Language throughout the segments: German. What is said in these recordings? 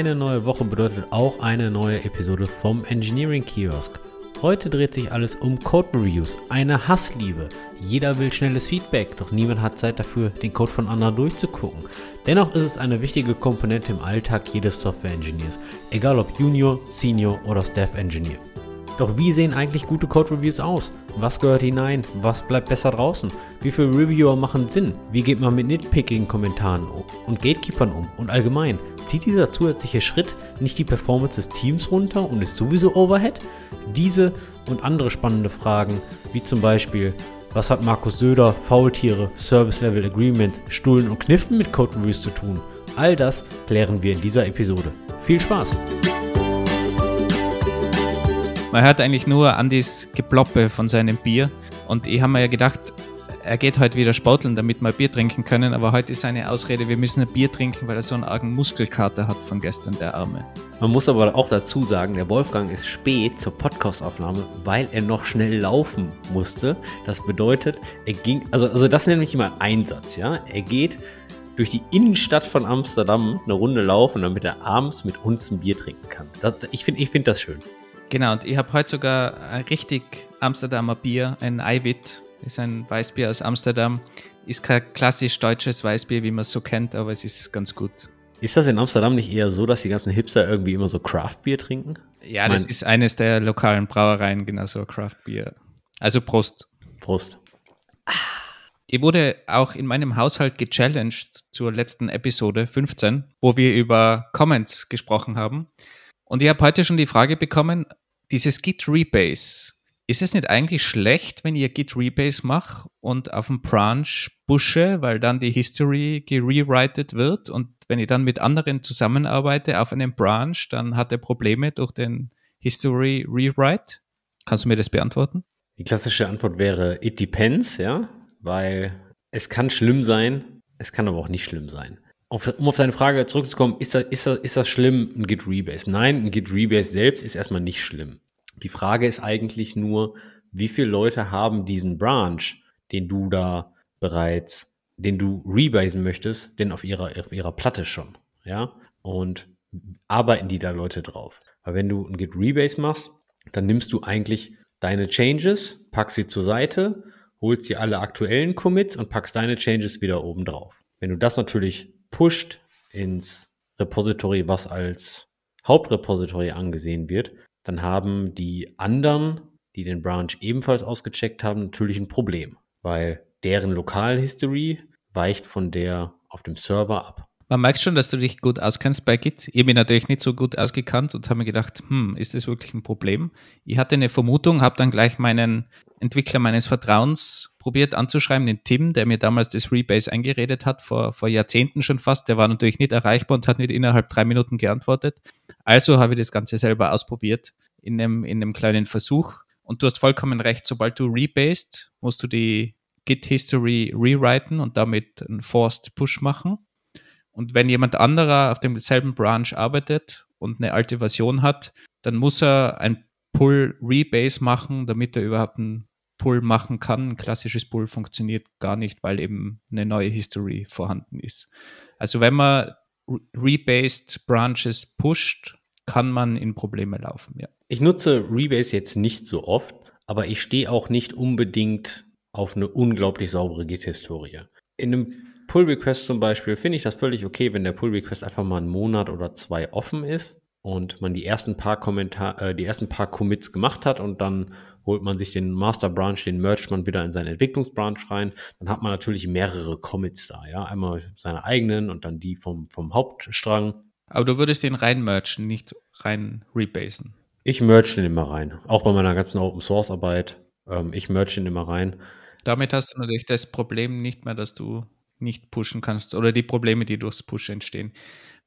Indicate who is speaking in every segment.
Speaker 1: Eine neue Woche bedeutet auch eine neue Episode vom Engineering Kiosk. Heute dreht sich alles um Code Reviews, eine Hassliebe. Jeder will schnelles Feedback, doch niemand hat Zeit dafür, den Code von anderen durchzugucken. Dennoch ist es eine wichtige Komponente im Alltag jedes Software-Engineers, egal ob Junior, Senior oder Staff-Engineer. Doch wie sehen eigentlich gute Code-Reviews aus? Was gehört hinein? Was bleibt besser draußen? Wie viele Reviewer machen Sinn? Wie geht man mit Nitpicking-Kommentaren und Gatekeepern um? Und allgemein, zieht dieser zusätzliche Schritt nicht die Performance des Teams runter und ist sowieso Overhead? Diese und andere spannende Fragen, wie zum Beispiel, was hat Markus Söder, Faultiere, Service Level Agreements, Stullen und Kniffen mit Code Reviews zu tun? All das klären wir in dieser Episode. Viel Spaß!
Speaker 2: Man hört eigentlich nur Andis Geploppe von seinem Bier. Und ich habe mir ja gedacht, er geht heute wieder sporteln, damit wir Bier trinken können. Aber heute ist seine Ausrede, wir müssen ein Bier trinken, weil er so einen argen Muskelkater hat von gestern, der Arme.
Speaker 1: Man muss aber auch dazu sagen, der Wolfgang ist spät zur Podcastaufnahme, weil er noch schnell laufen musste. Das bedeutet, er ging, also, also das nenne ich immer Einsatz, ja. Er geht durch die Innenstadt von Amsterdam eine Runde laufen, damit er abends mit uns ein Bier trinken kann. Das, ich finde ich find das schön.
Speaker 2: Genau, und ich habe heute sogar ein richtig Amsterdamer Bier, ein Eiwit, ist ein Weißbier aus Amsterdam. Ist kein klassisch deutsches Weißbier, wie man es so kennt, aber es ist ganz gut.
Speaker 1: Ist das in Amsterdam nicht eher so, dass die ganzen Hipster irgendwie immer so Craftbier trinken?
Speaker 2: Ja, das ist eines der lokalen Brauereien, genau so Craftbier. Also Prost.
Speaker 1: Prost.
Speaker 2: Ich wurde auch in meinem Haushalt gechallenged zur letzten Episode 15, wo wir über Comments gesprochen haben. Und ich habe heute schon die Frage bekommen, dieses Git Rebase, ist es nicht eigentlich schlecht, wenn ihr Git Rebase macht und auf dem Branch pushe, weil dann die History gerewritet wird und wenn ich dann mit anderen zusammenarbeite auf einem Branch, dann hat er Probleme durch den History Rewrite? Kannst du mir das beantworten?
Speaker 1: Die klassische Antwort wäre it depends, ja, weil es kann schlimm sein, es kann aber auch nicht schlimm sein auf, um auf deine Frage zurückzukommen, ist das, ist das, ist das schlimm, ein Git Rebase? Nein, ein Git Rebase selbst ist erstmal nicht schlimm. Die Frage ist eigentlich nur, wie viele Leute haben diesen Branch, den du da bereits, den du rebasen möchtest, denn auf ihrer, auf ihrer Platte schon, ja? Und arbeiten die da Leute drauf? Weil wenn du ein Git Rebase machst, dann nimmst du eigentlich deine Changes, packst sie zur Seite, holst dir alle aktuellen Commits und packst deine Changes wieder oben drauf. Wenn du das natürlich pusht ins Repository, was als Hauptrepository angesehen wird, dann haben die anderen, die den Branch ebenfalls ausgecheckt haben, natürlich ein Problem, weil deren Lokalhistory weicht von der auf dem Server ab.
Speaker 2: Man merkt schon, dass du dich gut auskennst bei Git. Ich bin natürlich nicht so gut ausgekannt und habe mir gedacht, hm, ist das wirklich ein Problem? Ich hatte eine Vermutung, habe dann gleich meinen Entwickler meines Vertrauens probiert anzuschreiben, den Tim, der mir damals das Rebase eingeredet hat, vor, vor Jahrzehnten schon fast. Der war natürlich nicht erreichbar und hat nicht innerhalb drei Minuten geantwortet. Also habe ich das Ganze selber ausprobiert in einem, in einem kleinen Versuch. Und du hast vollkommen recht, sobald du rebased, musst du die Git History rewriten und damit einen Forced Push machen. Und wenn jemand anderer auf demselben Branch arbeitet und eine alte Version hat, dann muss er ein Pull Rebase machen, damit er überhaupt einen Pull machen kann. Ein klassisches Pull funktioniert gar nicht, weil eben eine neue History vorhanden ist. Also wenn man rebased Branches pusht, kann man in Probleme laufen, ja.
Speaker 1: Ich nutze Rebase jetzt nicht so oft, aber ich stehe auch nicht unbedingt auf eine unglaublich saubere Git-Historie. In einem Pull Request zum Beispiel finde ich das völlig okay, wenn der Pull Request einfach mal einen Monat oder zwei offen ist und man die ersten paar Kommentar äh, die ersten paar Commits gemacht hat und dann holt man sich den Master Branch, den mergt man wieder in seinen Entwicklungsbranch rein, dann hat man natürlich mehrere Commits da, ja, einmal seine eigenen und dann die vom vom Hauptstrang.
Speaker 2: Aber du würdest den rein merchen, nicht rein rebasen.
Speaker 1: Ich merge den immer rein, auch bei meiner ganzen Open Source Arbeit. Ähm, ich merge den immer rein.
Speaker 2: Damit hast du natürlich das Problem nicht mehr, dass du nicht pushen kannst oder die Probleme, die durchs Push entstehen.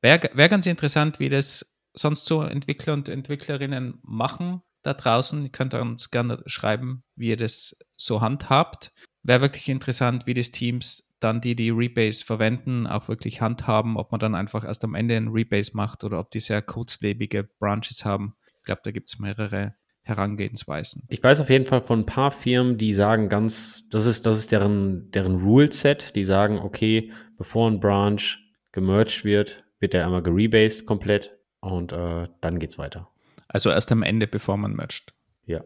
Speaker 2: Wäre wär ganz interessant, wie das sonst so Entwickler und Entwicklerinnen machen da draußen. Ihr könnt uns gerne schreiben, wie ihr das so handhabt. Wäre wirklich interessant, wie das Teams dann, die die Rebase verwenden, auch wirklich handhaben, ob man dann einfach erst am Ende ein Rebase macht oder ob die sehr kurzlebige Branches haben. Ich glaube, da gibt es mehrere Herangehensweisen.
Speaker 1: Ich weiß auf jeden Fall von ein paar Firmen, die sagen ganz, das ist, das ist deren, deren Rule-Set, die sagen, okay, bevor ein Branch gemerged wird, wird der einmal gerebased komplett. und äh, dann geht's weiter.
Speaker 2: Also erst am Ende, bevor man mercht.
Speaker 1: Ja.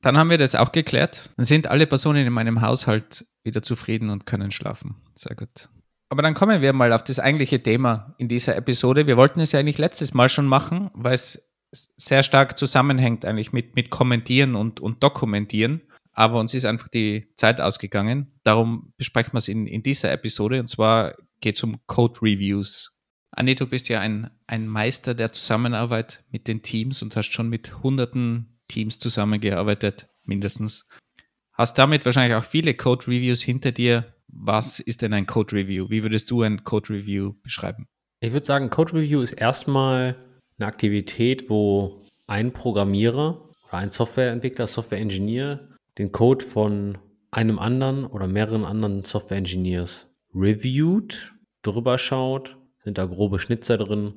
Speaker 2: Dann haben wir das auch geklärt. Dann sind alle Personen in meinem Haushalt wieder zufrieden und können schlafen. Sehr gut. Aber dann kommen wir mal auf das eigentliche Thema in dieser Episode. Wir wollten es ja eigentlich letztes Mal schon machen, weil es sehr stark zusammenhängt eigentlich mit, mit Kommentieren und, und Dokumentieren. Aber uns ist einfach die Zeit ausgegangen. Darum besprechen wir es in, in dieser Episode. Und zwar geht es um Code Reviews. Anni, du bist ja ein, ein Meister der Zusammenarbeit mit den Teams und hast schon mit hunderten Teams zusammengearbeitet, mindestens. Hast damit wahrscheinlich auch viele Code Reviews hinter dir. Was ist denn ein Code Review? Wie würdest du ein Code Review beschreiben?
Speaker 1: Ich würde sagen, Code Review ist erstmal eine Aktivität, wo ein Programmierer oder ein Softwareentwickler, Software-Engineer den Code von einem anderen oder mehreren anderen Software-Engineers reviewt, drüber schaut, sind da grobe Schnitzer drin,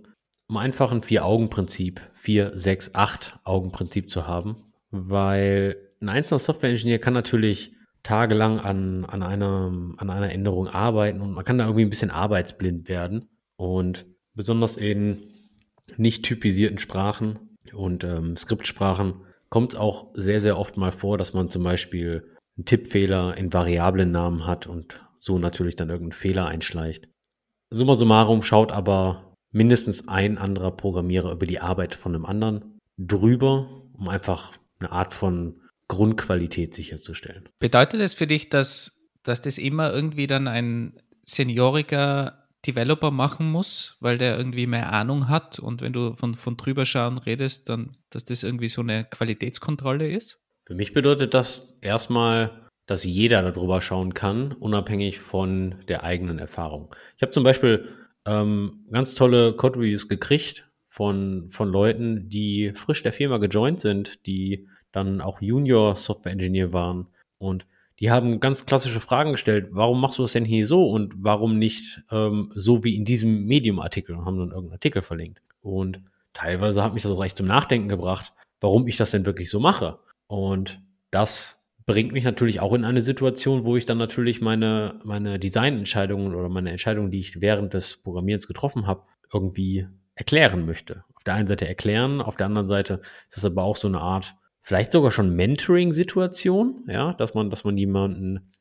Speaker 1: um einfach ein Vier-Augen-Prinzip, vier, sechs, acht Augen-Prinzip zu haben, weil ein einzelner Software-Engineer kann natürlich tagelang an, an, einer, an einer Änderung arbeiten und man kann da irgendwie ein bisschen arbeitsblind werden. Und besonders in nicht typisierten Sprachen und ähm, Skriptsprachen kommt es auch sehr, sehr oft mal vor, dass man zum Beispiel einen Tippfehler in Variablennamen hat und so natürlich dann irgendeinen Fehler einschleicht. Summa summarum schaut aber mindestens ein anderer Programmierer über die Arbeit von einem anderen drüber, um einfach eine Art von Grundqualität sicherzustellen.
Speaker 2: Bedeutet das für dich, dass, dass das immer irgendwie dann ein senioriger Developer machen muss, weil der irgendwie mehr Ahnung hat und wenn du von, von drüber schauen redest, dann, dass das irgendwie so eine Qualitätskontrolle ist?
Speaker 1: Für mich bedeutet das erstmal, dass jeder darüber schauen kann, unabhängig von der eigenen Erfahrung. Ich habe zum Beispiel ähm, ganz tolle Code Reviews gekriegt von, von Leuten, die frisch der Firma gejoint sind, die dann auch Junior Software Engineer waren und die haben ganz klassische Fragen gestellt. Warum machst du das denn hier so und warum nicht ähm, so wie in diesem Medium-Artikel und haben dann irgendeinen Artikel verlinkt. Und teilweise hat mich das auch echt zum Nachdenken gebracht, warum ich das denn wirklich so mache. Und das bringt mich natürlich auch in eine Situation, wo ich dann natürlich meine, meine Designentscheidungen oder meine Entscheidungen, die ich während des Programmierens getroffen habe, irgendwie erklären möchte. Auf der einen Seite erklären, auf der anderen Seite ist das aber auch so eine Art vielleicht sogar schon Mentoring-Situation, ja, dass man, dass man jemanden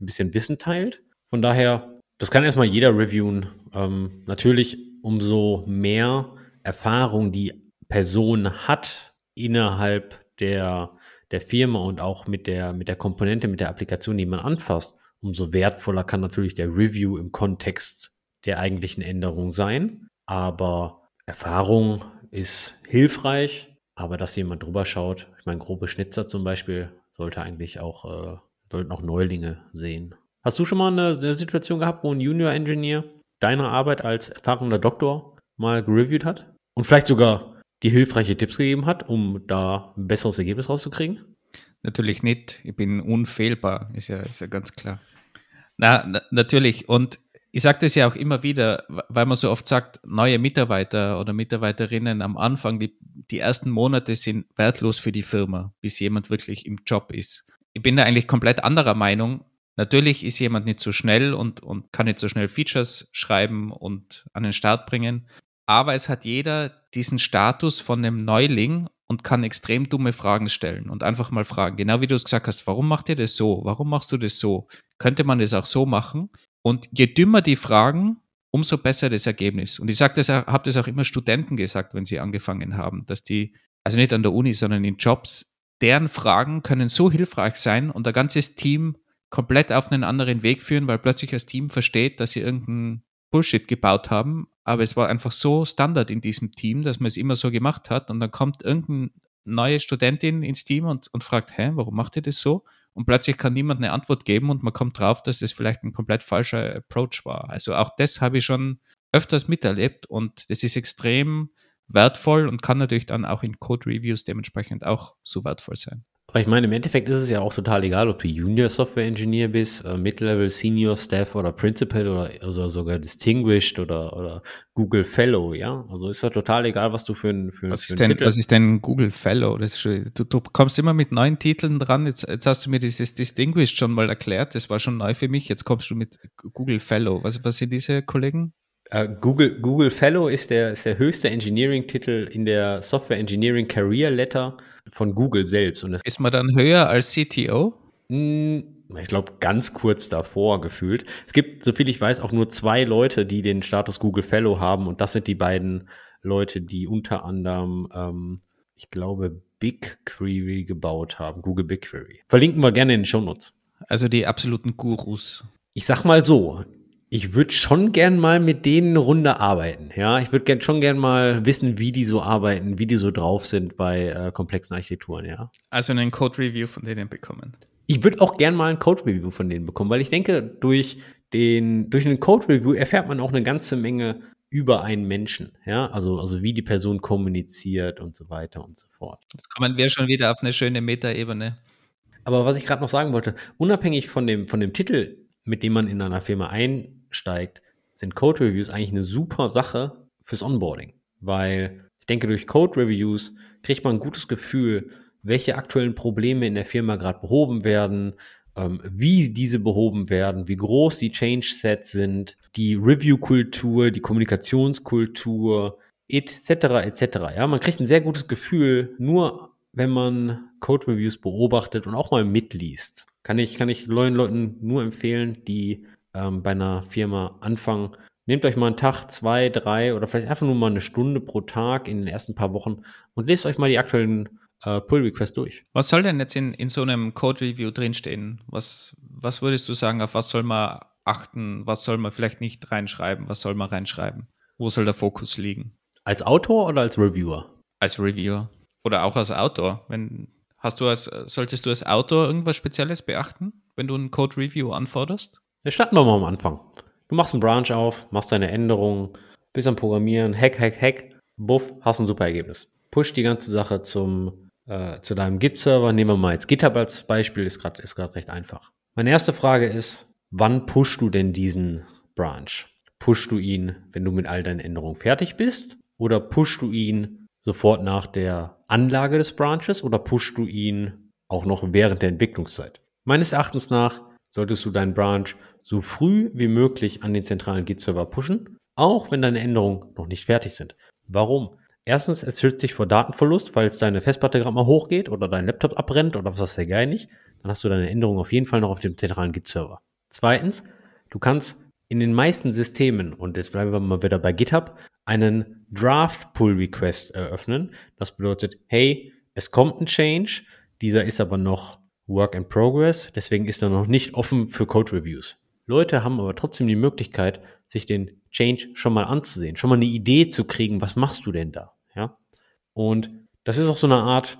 Speaker 1: ein bisschen Wissen teilt. Von daher, das kann erstmal jeder reviewen. Ähm, natürlich, umso mehr Erfahrung die Person hat innerhalb der, der Firma und auch mit der, mit der Komponente, mit der Applikation, die man anfasst, umso wertvoller kann natürlich der Review im Kontext der eigentlichen Änderung sein. Aber Erfahrung ist hilfreich, aber dass jemand drüber schaut, ich meine, grobe Schnitzer zum Beispiel, sollte eigentlich auch, äh, sollten auch Neulinge sehen. Hast du schon mal eine, eine Situation gehabt, wo ein Junior-Engineer deine Arbeit als erfahrener Doktor mal gereviewt hat? Und vielleicht sogar die hilfreiche Tipps gegeben hat, um da ein besseres Ergebnis rauszukriegen?
Speaker 2: Natürlich nicht. Ich bin unfehlbar, ist ja, ist ja ganz klar. Na, na natürlich. Und ich sage das ja auch immer wieder, weil man so oft sagt, neue Mitarbeiter oder Mitarbeiterinnen am Anfang, die, die ersten Monate sind wertlos für die Firma, bis jemand wirklich im Job ist. Ich bin da eigentlich komplett anderer Meinung. Natürlich ist jemand nicht so schnell und, und kann nicht so schnell Features schreiben und an den Start bringen, aber es hat jeder diesen Status von einem Neuling und kann extrem dumme Fragen stellen und einfach mal fragen, genau wie du es gesagt hast, warum macht ihr das so? Warum machst du das so? Könnte man das auch so machen? Und je dümmer die Fragen, umso besser das Ergebnis. Und ich sage das, habe das auch immer Studenten gesagt, wenn sie angefangen haben, dass die, also nicht an der Uni, sondern in Jobs, deren Fragen können so hilfreich sein und ein ganzes Team komplett auf einen anderen Weg führen, weil plötzlich das Team versteht, dass sie irgendeinen Bullshit gebaut haben, aber es war einfach so Standard in diesem Team, dass man es immer so gemacht hat und dann kommt irgendeine neue Studentin ins Team und, und fragt, hä, warum macht ihr das so? und plötzlich kann niemand eine Antwort geben und man kommt drauf, dass das vielleicht ein komplett falscher Approach war. Also auch das habe ich schon öfters miterlebt und das ist extrem wertvoll und kann natürlich dann auch in Code-Reviews dementsprechend auch so wertvoll sein.
Speaker 1: Aber ich meine, im Endeffekt ist es ja auch total egal, ob du Junior Software Engineer bist, äh, Mid-Level, Senior Staff oder Principal oder, oder sogar Distinguished oder, oder Google Fellow, ja. Also ist ja total egal, was du für ein, für,
Speaker 2: was
Speaker 1: für
Speaker 2: ist denn, Titel. Was ist denn Google Fellow? Schon, du, du kommst immer mit neuen Titeln dran. Jetzt, jetzt hast du mir dieses Distinguished schon mal erklärt. Das war schon neu für mich. Jetzt kommst du mit Google Fellow. Was, was sind diese Kollegen?
Speaker 1: Äh, Google, Google Fellow ist der, ist der höchste Engineering-Titel in der Software Engineering Career Letter von Google selbst. Und
Speaker 2: ist man dann höher als CTO?
Speaker 1: Hm, ich glaube, ganz kurz davor gefühlt. Es gibt, soviel ich weiß, auch nur zwei Leute, die den Status Google Fellow haben. Und das sind die beiden Leute, die unter anderem, ähm, ich glaube, BigQuery gebaut haben. Google BigQuery. Verlinken wir gerne in den Show Notes.
Speaker 2: Also die absoluten Gurus.
Speaker 1: Ich sag mal so, ich würde schon gern mal mit denen eine Runde arbeiten. Ja, ich würde gern, schon gern mal wissen, wie die so arbeiten, wie die so drauf sind bei äh, komplexen Architekturen, ja.
Speaker 2: Also einen Code-Review von denen bekommen.
Speaker 1: Ich würde auch gern mal ein Code-Review von denen bekommen, weil ich denke, durch den, durch einen Code-Review erfährt man auch eine ganze Menge über einen Menschen, ja, also, also wie die Person kommuniziert und so weiter und so fort.
Speaker 2: Jetzt kommen wir schon wieder auf eine schöne Metaebene.
Speaker 1: Aber was ich gerade noch sagen wollte, unabhängig von dem, von dem Titel, mit dem man in einer Firma einsteigt, sind Code Reviews eigentlich eine super Sache fürs Onboarding. Weil ich denke, durch Code Reviews kriegt man ein gutes Gefühl, welche aktuellen Probleme in der Firma gerade behoben werden, ähm, wie diese behoben werden, wie groß die Change Sets sind, die Review-Kultur, die Kommunikationskultur, etc. etc. Ja, man kriegt ein sehr gutes Gefühl, nur wenn man Code Reviews beobachtet und auch mal mitliest. Kann ich, kann ich neuen Leuten nur empfehlen, die ähm, bei einer Firma anfangen. Nehmt euch mal einen Tag, zwei, drei oder vielleicht einfach nur mal eine Stunde pro Tag in den ersten paar Wochen und lest euch mal die aktuellen äh, Pull Requests durch.
Speaker 2: Was soll denn jetzt in, in so einem Code Review drinstehen? Was, was würdest du sagen, auf was soll man achten? Was soll man vielleicht nicht reinschreiben? Was soll man reinschreiben? Wo soll der Fokus liegen?
Speaker 1: Als Autor oder als Reviewer?
Speaker 2: Als Reviewer. Oder auch als Autor. Wenn, hast du als, solltest du als Autor irgendwas Spezielles beachten, wenn du ein Code Review anforderst?
Speaker 1: Wir starten wir mal am Anfang. Du machst einen Branch auf, machst deine Änderungen, bist am Programmieren, hack, hack, hack, buff, hast ein super Ergebnis. Push die ganze Sache zum, äh, zu deinem Git-Server. Nehmen wir mal jetzt GitHub als Beispiel, ist gerade ist recht einfach. Meine erste Frage ist, wann pushst du denn diesen Branch? Pushst du ihn, wenn du mit all deinen Änderungen fertig bist? Oder pushst du ihn sofort nach der Anlage des Branches oder pushst du ihn auch noch während der Entwicklungszeit? Meines Erachtens nach solltest du deinen Branch so früh wie möglich an den zentralen Git-Server pushen, auch wenn deine Änderungen noch nicht fertig sind. Warum? Erstens, es schützt sich vor Datenverlust, falls deine Festplatte gerade mal hochgeht oder dein Laptop abbrennt oder was weiß der Geil nicht. Dann hast du deine Änderungen auf jeden Fall noch auf dem zentralen Git-Server. Zweitens, du kannst in den meisten Systemen, und jetzt bleiben wir mal wieder bei GitHub, einen Draft Pull Request eröffnen. Das bedeutet, hey, es kommt ein Change, dieser ist aber noch Work in Progress, deswegen ist er noch nicht offen für Code Reviews. Leute haben aber trotzdem die Möglichkeit, sich den Change schon mal anzusehen, schon mal eine Idee zu kriegen, was machst du denn da? Ja? Und das ist auch so eine Art,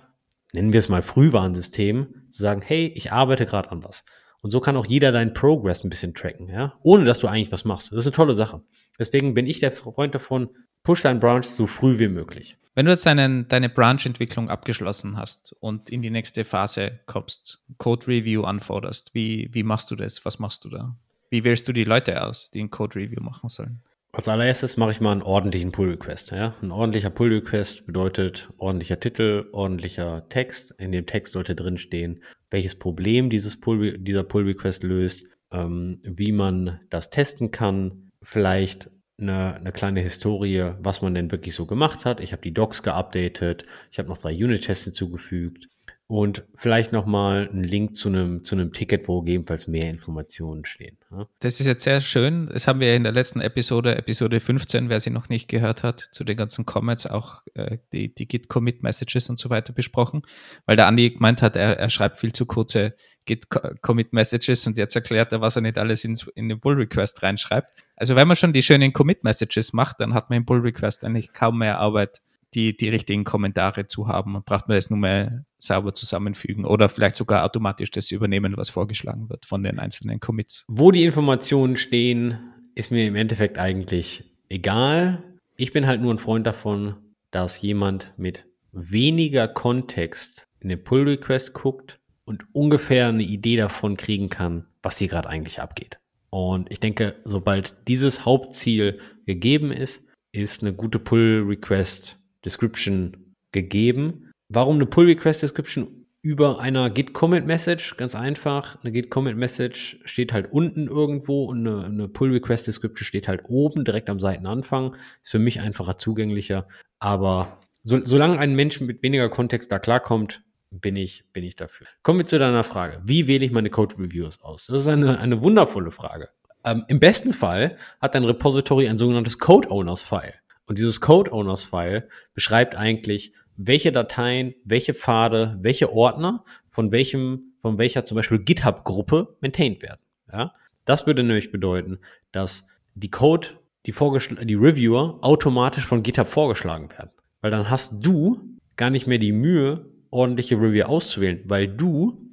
Speaker 1: nennen wir es mal Frühwarnsystem, zu sagen, hey, ich arbeite gerade an was. Und so kann auch jeder deinen Progress ein bisschen tracken, ja, ohne dass du eigentlich was machst. Das ist eine tolle Sache. Deswegen bin ich der Freund davon, push deinen Branch so früh wie möglich.
Speaker 2: Wenn du jetzt deinen, deine Branch-Entwicklung abgeschlossen hast und in die nächste Phase kommst, Code-Review anforderst, wie, wie machst du das? Was machst du da? Wie wählst du die Leute aus, die ein Code-Review machen sollen?
Speaker 1: Als allererstes mache ich mal einen ordentlichen Pull-Request. Ja? Ein ordentlicher Pull-Request bedeutet ordentlicher Titel, ordentlicher Text. In dem Text sollte drinstehen, welches Problem dieses Pull, dieser Pull-Request löst, ähm, wie man das testen kann, vielleicht eine, eine kleine Historie, was man denn wirklich so gemacht hat. Ich habe die Docs geupdatet, ich habe noch drei Unit-Tests hinzugefügt und vielleicht nochmal einen Link zu einem, zu einem Ticket, wo gegebenenfalls mehr Informationen stehen. Ja?
Speaker 2: Das ist jetzt sehr schön. Das haben wir in der letzten Episode, Episode 15, wer sie noch nicht gehört hat, zu den ganzen Comments auch äh, die, die Git-Commit-Messages und so weiter besprochen, weil der Andi gemeint hat, er, er schreibt viel zu kurze Git-Commit-Messages und jetzt erklärt er, was er nicht alles in, in den Pull-Request reinschreibt. Also wenn man schon die schönen Commit-Messages macht, dann hat man im Pull-Request eigentlich kaum mehr Arbeit die, die richtigen Kommentare zu haben und braucht man das nur mehr sauber zusammenfügen oder vielleicht sogar automatisch das übernehmen, was vorgeschlagen wird von den einzelnen Commits.
Speaker 1: Wo die Informationen stehen, ist mir im Endeffekt eigentlich egal. Ich bin halt nur ein Freund davon, dass jemand mit weniger Kontext in den Pull Request guckt und ungefähr eine Idee davon kriegen kann, was hier gerade eigentlich abgeht. Und ich denke, sobald dieses Hauptziel gegeben ist, ist eine gute Pull Request Description gegeben. Warum eine Pull Request Description über einer Git-Commit-Message, ganz einfach. Eine Git-Commit-Message steht halt unten irgendwo und eine, eine Pull-Request-Description steht halt oben, direkt am Seitenanfang. Ist für mich einfacher zugänglicher. Aber so, solange ein Mensch mit weniger Kontext da klarkommt, bin ich, bin ich dafür. Kommen wir zu deiner Frage. Wie wähle ich meine Code-Reviews aus? Das ist eine, eine wundervolle Frage. Ähm, Im besten Fall hat dein Repository ein sogenanntes Code-Owners-File. Und dieses Code-Owners-File beschreibt eigentlich, welche Dateien, welche Pfade, welche Ordner von welchem, von welcher zum Beispiel GitHub-Gruppe maintained werden. Ja? Das würde nämlich bedeuten, dass die Code, die, die Reviewer automatisch von GitHub vorgeschlagen werden. Weil dann hast du gar nicht mehr die Mühe, ordentliche Review auszuwählen, weil du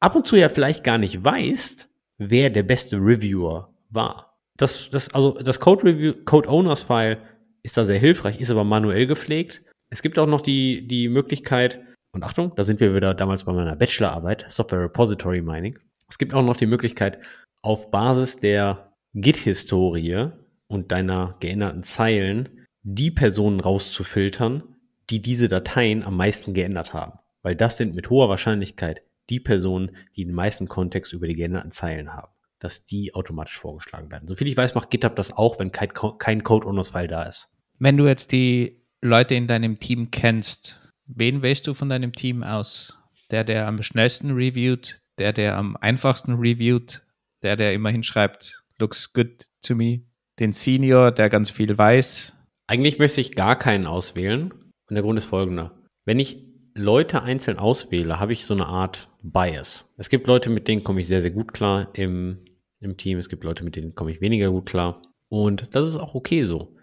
Speaker 1: ab und zu ja vielleicht gar nicht weißt, wer der beste Reviewer war. Das, das, also das Code Review, Code Owners File ist da sehr hilfreich, ist aber manuell gepflegt es gibt auch noch die, die Möglichkeit, und Achtung, da sind wir wieder damals bei meiner Bachelorarbeit, Software Repository Mining. Es gibt auch noch die Möglichkeit, auf Basis der Git-Historie und deiner geänderten Zeilen die Personen rauszufiltern, die diese Dateien am meisten geändert haben. Weil das sind mit hoher Wahrscheinlichkeit die Personen, die den meisten Kontext über die geänderten Zeilen haben. Dass die automatisch vorgeschlagen werden. Soviel ich weiß, macht GitHub das auch, wenn kein, kein Code-Owners-File da ist.
Speaker 2: Wenn du jetzt die Leute in deinem Team kennst, wen wählst du von deinem Team aus? Der, der am schnellsten reviewt, der, der am einfachsten reviewt, der, der immerhin schreibt, looks good to me, den Senior, der ganz viel weiß.
Speaker 1: Eigentlich möchte ich gar keinen auswählen. Und der Grund ist folgender. Wenn ich Leute einzeln auswähle, habe ich so eine Art Bias. Es gibt Leute, mit denen komme ich sehr, sehr gut klar im, im Team. Es gibt Leute, mit denen komme ich weniger gut klar. Und das ist auch okay so.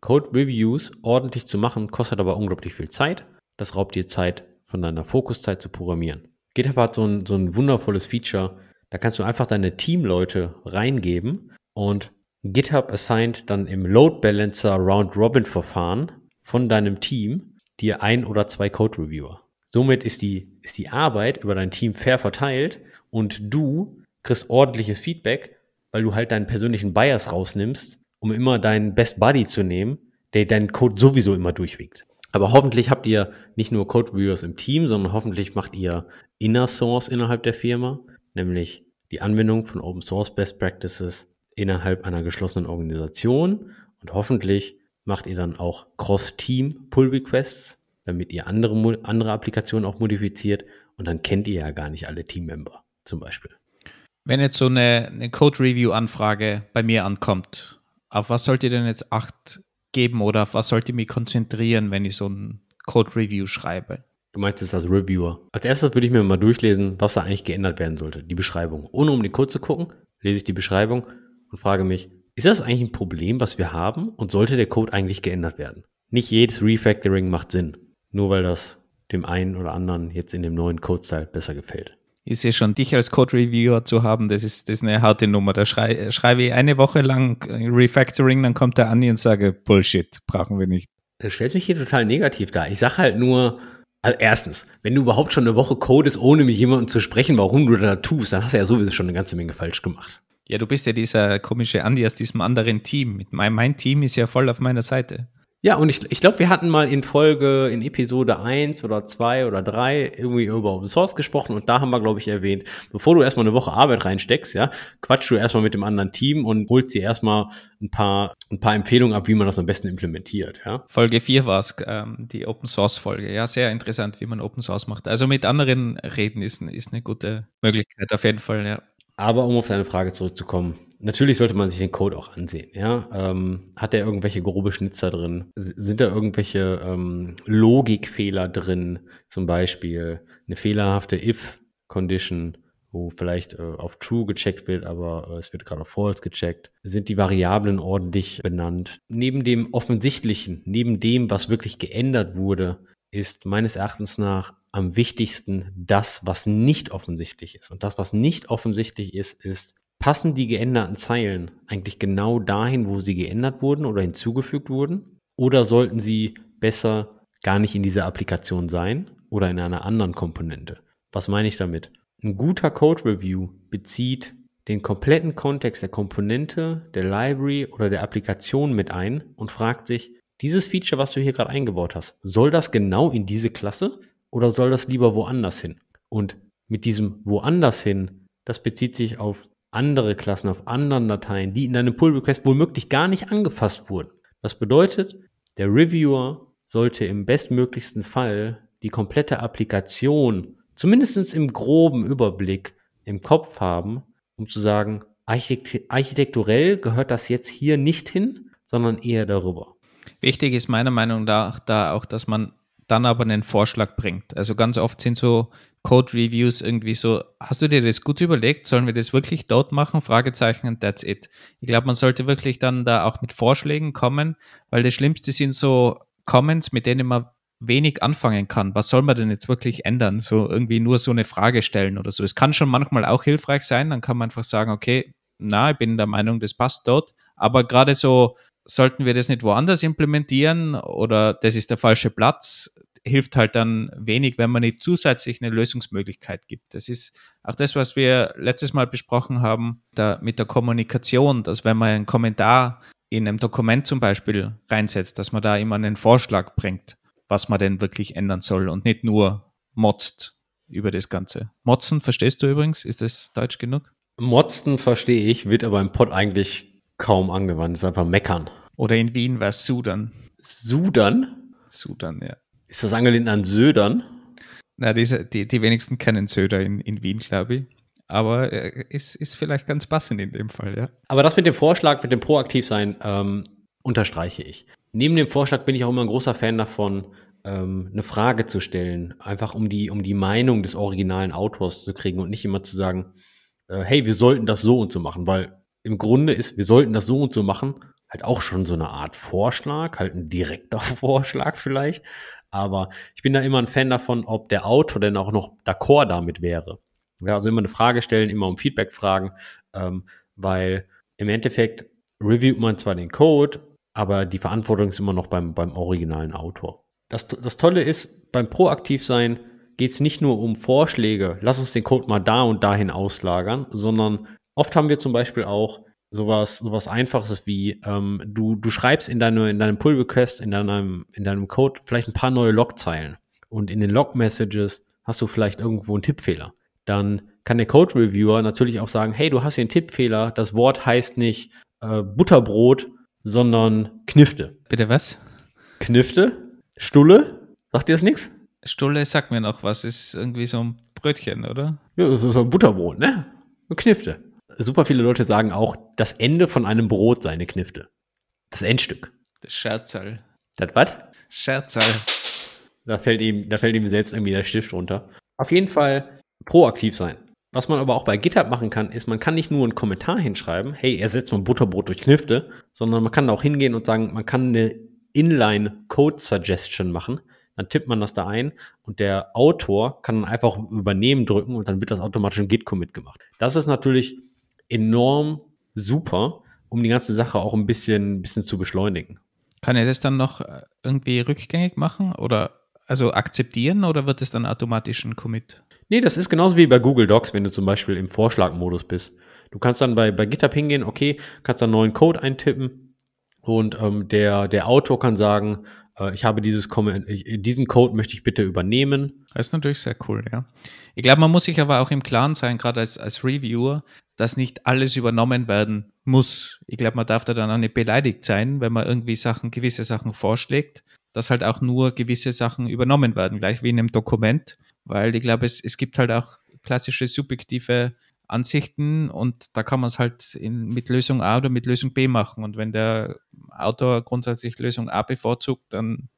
Speaker 1: Code Reviews ordentlich zu machen, kostet aber unglaublich viel Zeit. Das raubt dir Zeit von deiner Fokuszeit zu programmieren. GitHub hat so ein, so ein wundervolles Feature, da kannst du einfach deine Teamleute reingeben und GitHub assigned dann im Load Balancer Round Robin Verfahren von deinem Team dir ein oder zwei Code Reviewer. Somit ist die, ist die Arbeit über dein Team fair verteilt und du kriegst ordentliches Feedback, weil du halt deinen persönlichen Bias rausnimmst um immer deinen Best Buddy zu nehmen, der deinen Code sowieso immer durchwiegt. Aber hoffentlich habt ihr nicht nur Code Reviewers im Team, sondern hoffentlich macht ihr Inner Source innerhalb der Firma, nämlich die Anwendung von Open Source Best Practices innerhalb einer geschlossenen Organisation und hoffentlich macht ihr dann auch Cross-Team Pull Requests, damit ihr andere, andere Applikationen auch modifiziert und dann kennt ihr ja gar nicht alle Teammember zum Beispiel.
Speaker 2: Wenn jetzt so eine, eine Code-Review-Anfrage bei mir ankommt auf was sollt ihr denn jetzt Acht geben oder auf was sollt ihr mich konzentrieren, wenn ich so ein Code-Review schreibe?
Speaker 1: Du meinst es als Reviewer. Als erstes würde ich mir mal durchlesen, was da eigentlich geändert werden sollte. Die Beschreibung. Ohne um den Code zu gucken, lese ich die Beschreibung und frage mich, ist das eigentlich ein Problem, was wir haben und sollte der Code eigentlich geändert werden? Nicht jedes Refactoring macht Sinn, nur weil das dem einen oder anderen jetzt in dem neuen Code-Style besser gefällt
Speaker 2: ich sehe schon, dich als Code-Reviewer zu haben, das ist, das ist eine harte Nummer. Da schrei, schreibe ich eine Woche lang Refactoring, dann kommt der Andi und sage, Bullshit, brauchen wir nicht.
Speaker 1: Das stellt mich hier total negativ dar. Ich sage halt nur, also erstens, wenn du überhaupt schon eine Woche codest, ohne mit jemandem zu sprechen, warum du da tust, dann hast du ja sowieso schon eine ganze Menge falsch gemacht.
Speaker 2: Ja, du bist ja dieser komische Andi aus diesem anderen Team. Mein, mein Team ist ja voll auf meiner Seite.
Speaker 1: Ja, und ich, ich glaube, wir hatten mal in Folge, in Episode 1 oder 2 oder 3 irgendwie über Open Source gesprochen und da haben wir, glaube ich, erwähnt, bevor du erstmal eine Woche Arbeit reinsteckst, ja, quatsch du erstmal mit dem anderen Team und holst dir erstmal ein paar, ein paar Empfehlungen ab, wie man das am besten implementiert, ja.
Speaker 2: Folge 4 war es, ähm, die Open Source Folge. Ja, sehr interessant, wie man Open Source macht. Also mit anderen reden ist, ist eine gute Möglichkeit, auf jeden Fall, ja.
Speaker 1: Aber um auf deine Frage zurückzukommen, Natürlich sollte man sich den Code auch ansehen. Ja? Ähm, hat er irgendwelche grobe Schnitzer drin? Sind da irgendwelche ähm, Logikfehler drin? Zum Beispiel eine fehlerhafte if-Condition, wo vielleicht äh, auf True gecheckt wird, aber äh, es wird gerade auf False gecheckt. Sind die Variablen ordentlich benannt? Neben dem Offensichtlichen, neben dem, was wirklich geändert wurde, ist meines Erachtens nach am wichtigsten das, was nicht offensichtlich ist. Und das, was nicht offensichtlich ist, ist, passen die geänderten Zeilen eigentlich genau dahin, wo sie geändert wurden oder hinzugefügt wurden? Oder sollten sie besser gar nicht in dieser Applikation sein oder in einer anderen Komponente? Was meine ich damit? Ein guter Code Review bezieht den kompletten Kontext der Komponente, der Library oder der Applikation mit ein und fragt sich, dieses Feature, was du hier gerade eingebaut hast, soll das genau in diese Klasse oder soll das lieber woanders hin? Und mit diesem woanders hin, das bezieht sich auf andere Klassen, auf anderen Dateien, die in deinem Pull Request womöglich gar nicht angefasst wurden. Das bedeutet, der Reviewer sollte im bestmöglichsten Fall die komplette Applikation, zumindest im groben Überblick, im Kopf haben, um zu sagen, architekturell gehört das jetzt hier nicht hin, sondern eher darüber.
Speaker 2: Wichtig ist meiner Meinung nach da auch, dass man dann aber einen Vorschlag bringt. Also ganz oft sind so Code-Reviews irgendwie so, hast du dir das gut überlegt? Sollen wir das wirklich dort machen? Fragezeichen und that's it. Ich glaube, man sollte wirklich dann da auch mit Vorschlägen kommen, weil das Schlimmste sind so Comments, mit denen man wenig anfangen kann. Was soll man denn jetzt wirklich ändern? So irgendwie nur so eine Frage stellen oder so. Es kann schon manchmal auch hilfreich sein. Dann kann man einfach sagen, okay, na, ich bin der Meinung, das passt dort. Aber gerade so, sollten wir das nicht woanders implementieren oder das ist der falsche Platz, hilft halt dann wenig, wenn man nicht zusätzlich eine Lösungsmöglichkeit gibt. Das ist auch das, was wir letztes Mal besprochen haben, da mit der Kommunikation, dass wenn man einen Kommentar in einem Dokument zum Beispiel reinsetzt, dass man da immer einen Vorschlag bringt, was man denn wirklich ändern soll und nicht nur motzt über das Ganze. Motzen verstehst du übrigens? Ist das deutsch genug?
Speaker 1: Motzen verstehe ich, wird aber im Pod eigentlich kaum angewandt. Das ist einfach meckern.
Speaker 2: Oder in Wien war es Sudan.
Speaker 1: Sudan?
Speaker 2: Sudan, ja.
Speaker 1: Ist das angelehnt an Södern?
Speaker 2: Na, diese, die, die wenigsten kennen Söder in, in Wien, glaube ich. Aber äh, ist, ist vielleicht ganz passend in dem Fall, ja.
Speaker 1: Aber das mit dem Vorschlag, mit dem Proaktivsein, ähm, unterstreiche ich. Neben dem Vorschlag bin ich auch immer ein großer Fan davon, ähm, eine Frage zu stellen, einfach um die, um die Meinung des originalen Autors zu kriegen und nicht immer zu sagen, äh, hey, wir sollten das so und so machen, weil im Grunde ist, wir sollten das so und so machen, halt auch schon so eine Art Vorschlag, halt ein direkter Vorschlag vielleicht. Aber ich bin da immer ein Fan davon, ob der Autor denn auch noch d'accord damit wäre. Ja, also immer eine Frage stellen, immer um Feedback fragen, ähm, weil im Endeffekt reviewt man zwar den Code, aber die Verantwortung ist immer noch beim, beim originalen Autor. Das, das Tolle ist, beim Proaktivsein geht es nicht nur um Vorschläge, lass uns den Code mal da und dahin auslagern, sondern oft haben wir zum Beispiel auch sowas, sowas Einfaches wie, ähm, du, du schreibst in, deine, in deinem Pull-Request, in deinem, in deinem Code vielleicht ein paar neue Logzeilen und in den Log-Messages hast du vielleicht irgendwo einen Tippfehler. Dann kann der Code-Reviewer natürlich auch sagen, hey, du hast hier einen Tippfehler, das Wort heißt nicht äh, Butterbrot, sondern Knifte.
Speaker 2: Bitte was?
Speaker 1: Knifte? Stulle? Sagt dir das nichts?
Speaker 2: Stulle sagt mir noch was, ist irgendwie so ein Brötchen, oder?
Speaker 1: Ja, ist ein Butterbrot, ne? Knifte super viele Leute sagen auch, das Ende von einem Brot seine Knifte. Das Endstück.
Speaker 2: Das Scherzal.
Speaker 1: Das was?
Speaker 2: Scherzal.
Speaker 1: Da fällt ihm, da fällt ihm selbst irgendwie der Stift runter. Auf jeden Fall proaktiv sein. Was man aber auch bei GitHub machen kann, ist, man kann nicht nur einen Kommentar hinschreiben, hey, ersetzt mal Butterbrot durch Knifte, sondern man kann auch hingehen und sagen, man kann eine Inline-Code-Suggestion machen. Dann tippt man das da ein und der Autor kann dann einfach übernehmen drücken und dann wird das automatisch in Git-Commit gemacht. Das ist natürlich enorm super, um die ganze Sache auch ein bisschen, bisschen zu beschleunigen.
Speaker 2: Kann er das dann noch äh, irgendwie rückgängig machen oder also akzeptieren oder wird es dann automatisch ein Commit?
Speaker 1: Nee, das ist genauso wie bei Google Docs, wenn du zum Beispiel im Vorschlagmodus bist. Du kannst dann bei, bei GitHub hingehen, okay, kannst dann neuen Code eintippen und ähm, der, der Autor kann sagen, ich habe dieses Comment, diesen Code möchte ich bitte übernehmen.
Speaker 2: Das ist natürlich sehr cool, ja. Ich glaube, man muss sich aber auch im Klaren sein, gerade als, als Reviewer, dass nicht alles übernommen werden muss. Ich glaube, man darf da dann auch nicht beleidigt sein, wenn man irgendwie Sachen, gewisse Sachen vorschlägt, dass halt auch nur gewisse Sachen übernommen werden, gleich wie in einem Dokument, weil ich glaube, es, es gibt halt auch klassische subjektive Ansichten und da kann man es halt in, mit Lösung A oder mit Lösung B machen. Und wenn der Autor grundsätzlich Lösung A bevorzugt, dann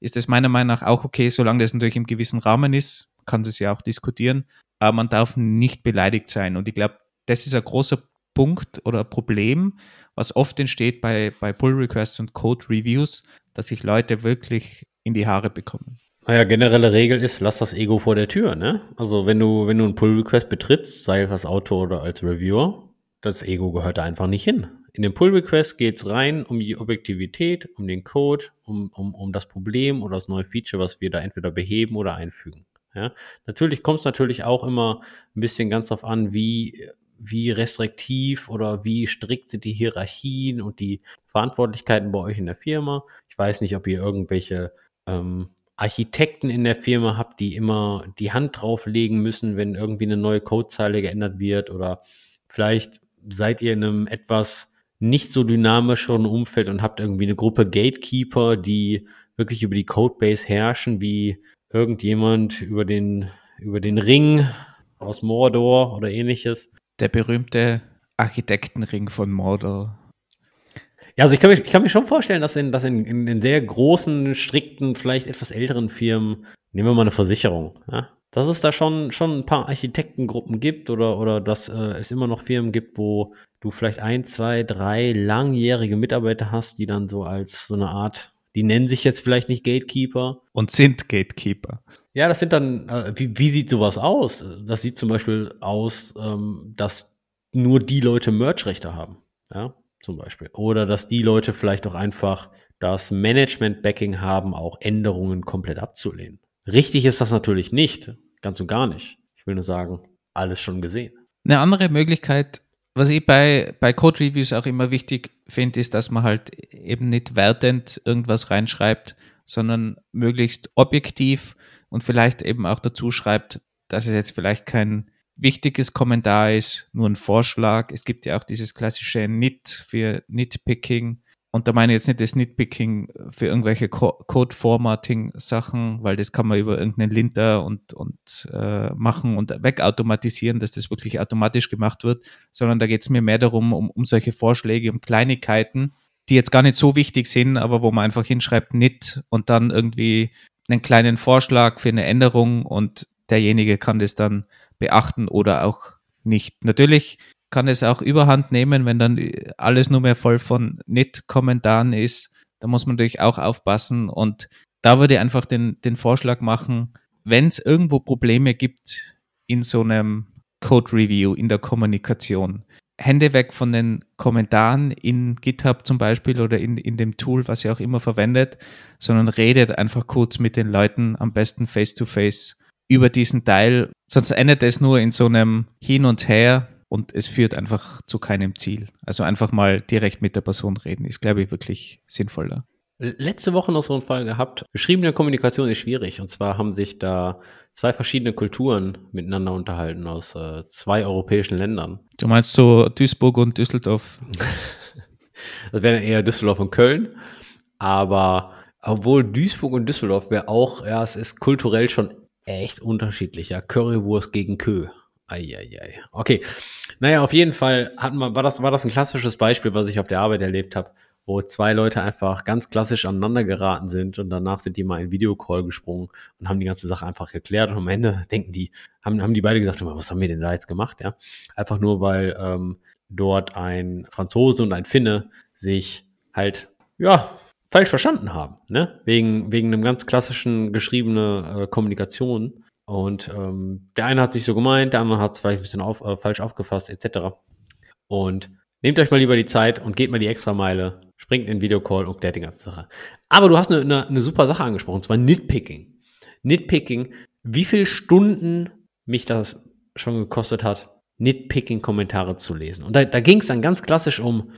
Speaker 2: ist das meiner Meinung nach auch okay, solange das natürlich im gewissen Rahmen ist, kann es ja auch diskutieren. Aber man darf nicht beleidigt sein. Und ich glaube, das ist ein großer Punkt oder Problem, was oft entsteht bei, bei Pull Requests und Code Reviews, dass sich Leute wirklich in die Haare bekommen.
Speaker 1: Naja, generelle Regel ist, lass das Ego vor der Tür, ne? Also wenn du, wenn du einen Pull Request betrittst, sei es als Autor oder als Reviewer, das Ego gehört da einfach nicht hin. In dem Pull Request geht es rein um die Objektivität, um den Code, um, um, um das Problem oder das neue Feature, was wir da entweder beheben oder einfügen. Ja? Natürlich kommt es natürlich auch immer ein bisschen ganz darauf an, wie wie restriktiv oder wie strikt sind die Hierarchien und die Verantwortlichkeiten bei euch in der Firma. Ich weiß nicht, ob ihr irgendwelche ähm, Architekten in der Firma habt, die immer die Hand drauflegen müssen, wenn irgendwie eine neue Codezeile geändert wird oder vielleicht seid ihr in einem etwas nicht so dynamischeren Umfeld und habt irgendwie eine Gruppe Gatekeeper, die wirklich über die Codebase herrschen, wie irgendjemand über den, über den Ring aus Mordor oder ähnliches.
Speaker 2: Der berühmte Architektenring von Mordor.
Speaker 1: Ja, also ich kann, mich, ich kann mir schon vorstellen, dass in, dass in, in, in sehr großen, strikten, vielleicht etwas älteren Firmen, nehmen wir mal eine Versicherung, ja, dass es da schon, schon ein paar Architektengruppen gibt oder, oder dass äh, es immer noch Firmen gibt, wo du vielleicht ein, zwei, drei langjährige Mitarbeiter hast, die dann so als so eine Art, die nennen sich jetzt vielleicht nicht Gatekeeper.
Speaker 2: Und sind Gatekeeper.
Speaker 1: Ja, das sind dann, äh, wie, wie sieht sowas aus? Das sieht zum Beispiel aus, ähm, dass nur die Leute Merch-Rechte haben. Ja, zum Beispiel. Oder dass die Leute vielleicht auch einfach das Management-Backing haben, auch Änderungen komplett abzulehnen. Richtig ist das natürlich nicht, ganz und gar nicht. Ich will nur sagen, alles schon gesehen.
Speaker 2: Eine andere Möglichkeit, was ich bei, bei Code Reviews auch immer wichtig finde, ist, dass man halt eben nicht wertend irgendwas reinschreibt, sondern möglichst objektiv und vielleicht eben auch dazu schreibt, dass es jetzt vielleicht kein wichtiges Kommentar ist, nur ein Vorschlag. Es gibt ja auch dieses klassische Nit für Nitpicking. Und da meine ich jetzt nicht das Nitpicking für irgendwelche Code-Formatting-Sachen, weil das kann man über irgendeinen Linter und, und äh, machen und wegautomatisieren, dass das wirklich automatisch gemacht wird, sondern da geht es mir mehr darum, um, um solche Vorschläge, um Kleinigkeiten, die jetzt gar nicht so wichtig sind, aber wo man einfach hinschreibt Nit und dann irgendwie einen kleinen Vorschlag für eine Änderung und derjenige kann das dann beachten oder auch nicht. Natürlich kann es auch überhand nehmen, wenn dann alles nur mehr voll von Nit-Kommentaren ist. Da muss man natürlich auch aufpassen und da würde ich einfach den, den Vorschlag machen, wenn es irgendwo Probleme gibt in so einem Code Review, in der Kommunikation, Hände weg von den Kommentaren in GitHub zum Beispiel oder in, in dem Tool, was ihr auch immer verwendet, sondern redet einfach kurz mit den Leuten, am besten face to face über diesen Teil. Sonst endet es nur in so einem Hin und Her und es führt einfach zu keinem Ziel. Also einfach mal direkt mit der Person reden, ist, glaube ich, wirklich sinnvoller.
Speaker 1: Letzte Woche noch so einen Fall gehabt. Geschriebene Kommunikation ist schwierig. Und zwar haben sich da zwei verschiedene Kulturen miteinander unterhalten aus äh, zwei europäischen Ländern.
Speaker 2: Du meinst so Duisburg und Düsseldorf?
Speaker 1: das wären eher Düsseldorf und Köln. Aber obwohl Duisburg und Düsseldorf wäre auch, ja, es ist kulturell schon echt unterschiedlicher. Currywurst gegen Kö. Eieiei. Okay. Naja, auf jeden Fall hatten wir, war das, war das ein klassisches Beispiel, was ich auf der Arbeit erlebt habe, wo zwei Leute einfach ganz klassisch aneinander geraten sind und danach sind die mal in Videocall gesprungen und haben die ganze Sache einfach geklärt und am Ende denken die, haben, haben die beide gesagt, was haben wir denn da jetzt gemacht, ja? Einfach nur, weil ähm, dort ein Franzose und ein Finne sich halt, ja, falsch verstanden haben, ne? Wegen, wegen einem ganz klassischen geschriebene äh, Kommunikation. Und ähm, der eine hat sich so gemeint, der andere hat es vielleicht ein bisschen auf, äh, falsch aufgefasst, etc. Und nehmt euch mal lieber die Zeit und geht mal die extra Meile, springt in den Videocall und klärt die ganze Sache. Aber du hast eine, eine, eine super Sache angesprochen, und zwar Nitpicking. Nitpicking, wie viele Stunden mich das schon gekostet hat, Nitpicking-Kommentare zu lesen. Und da, da ging es dann ganz klassisch um,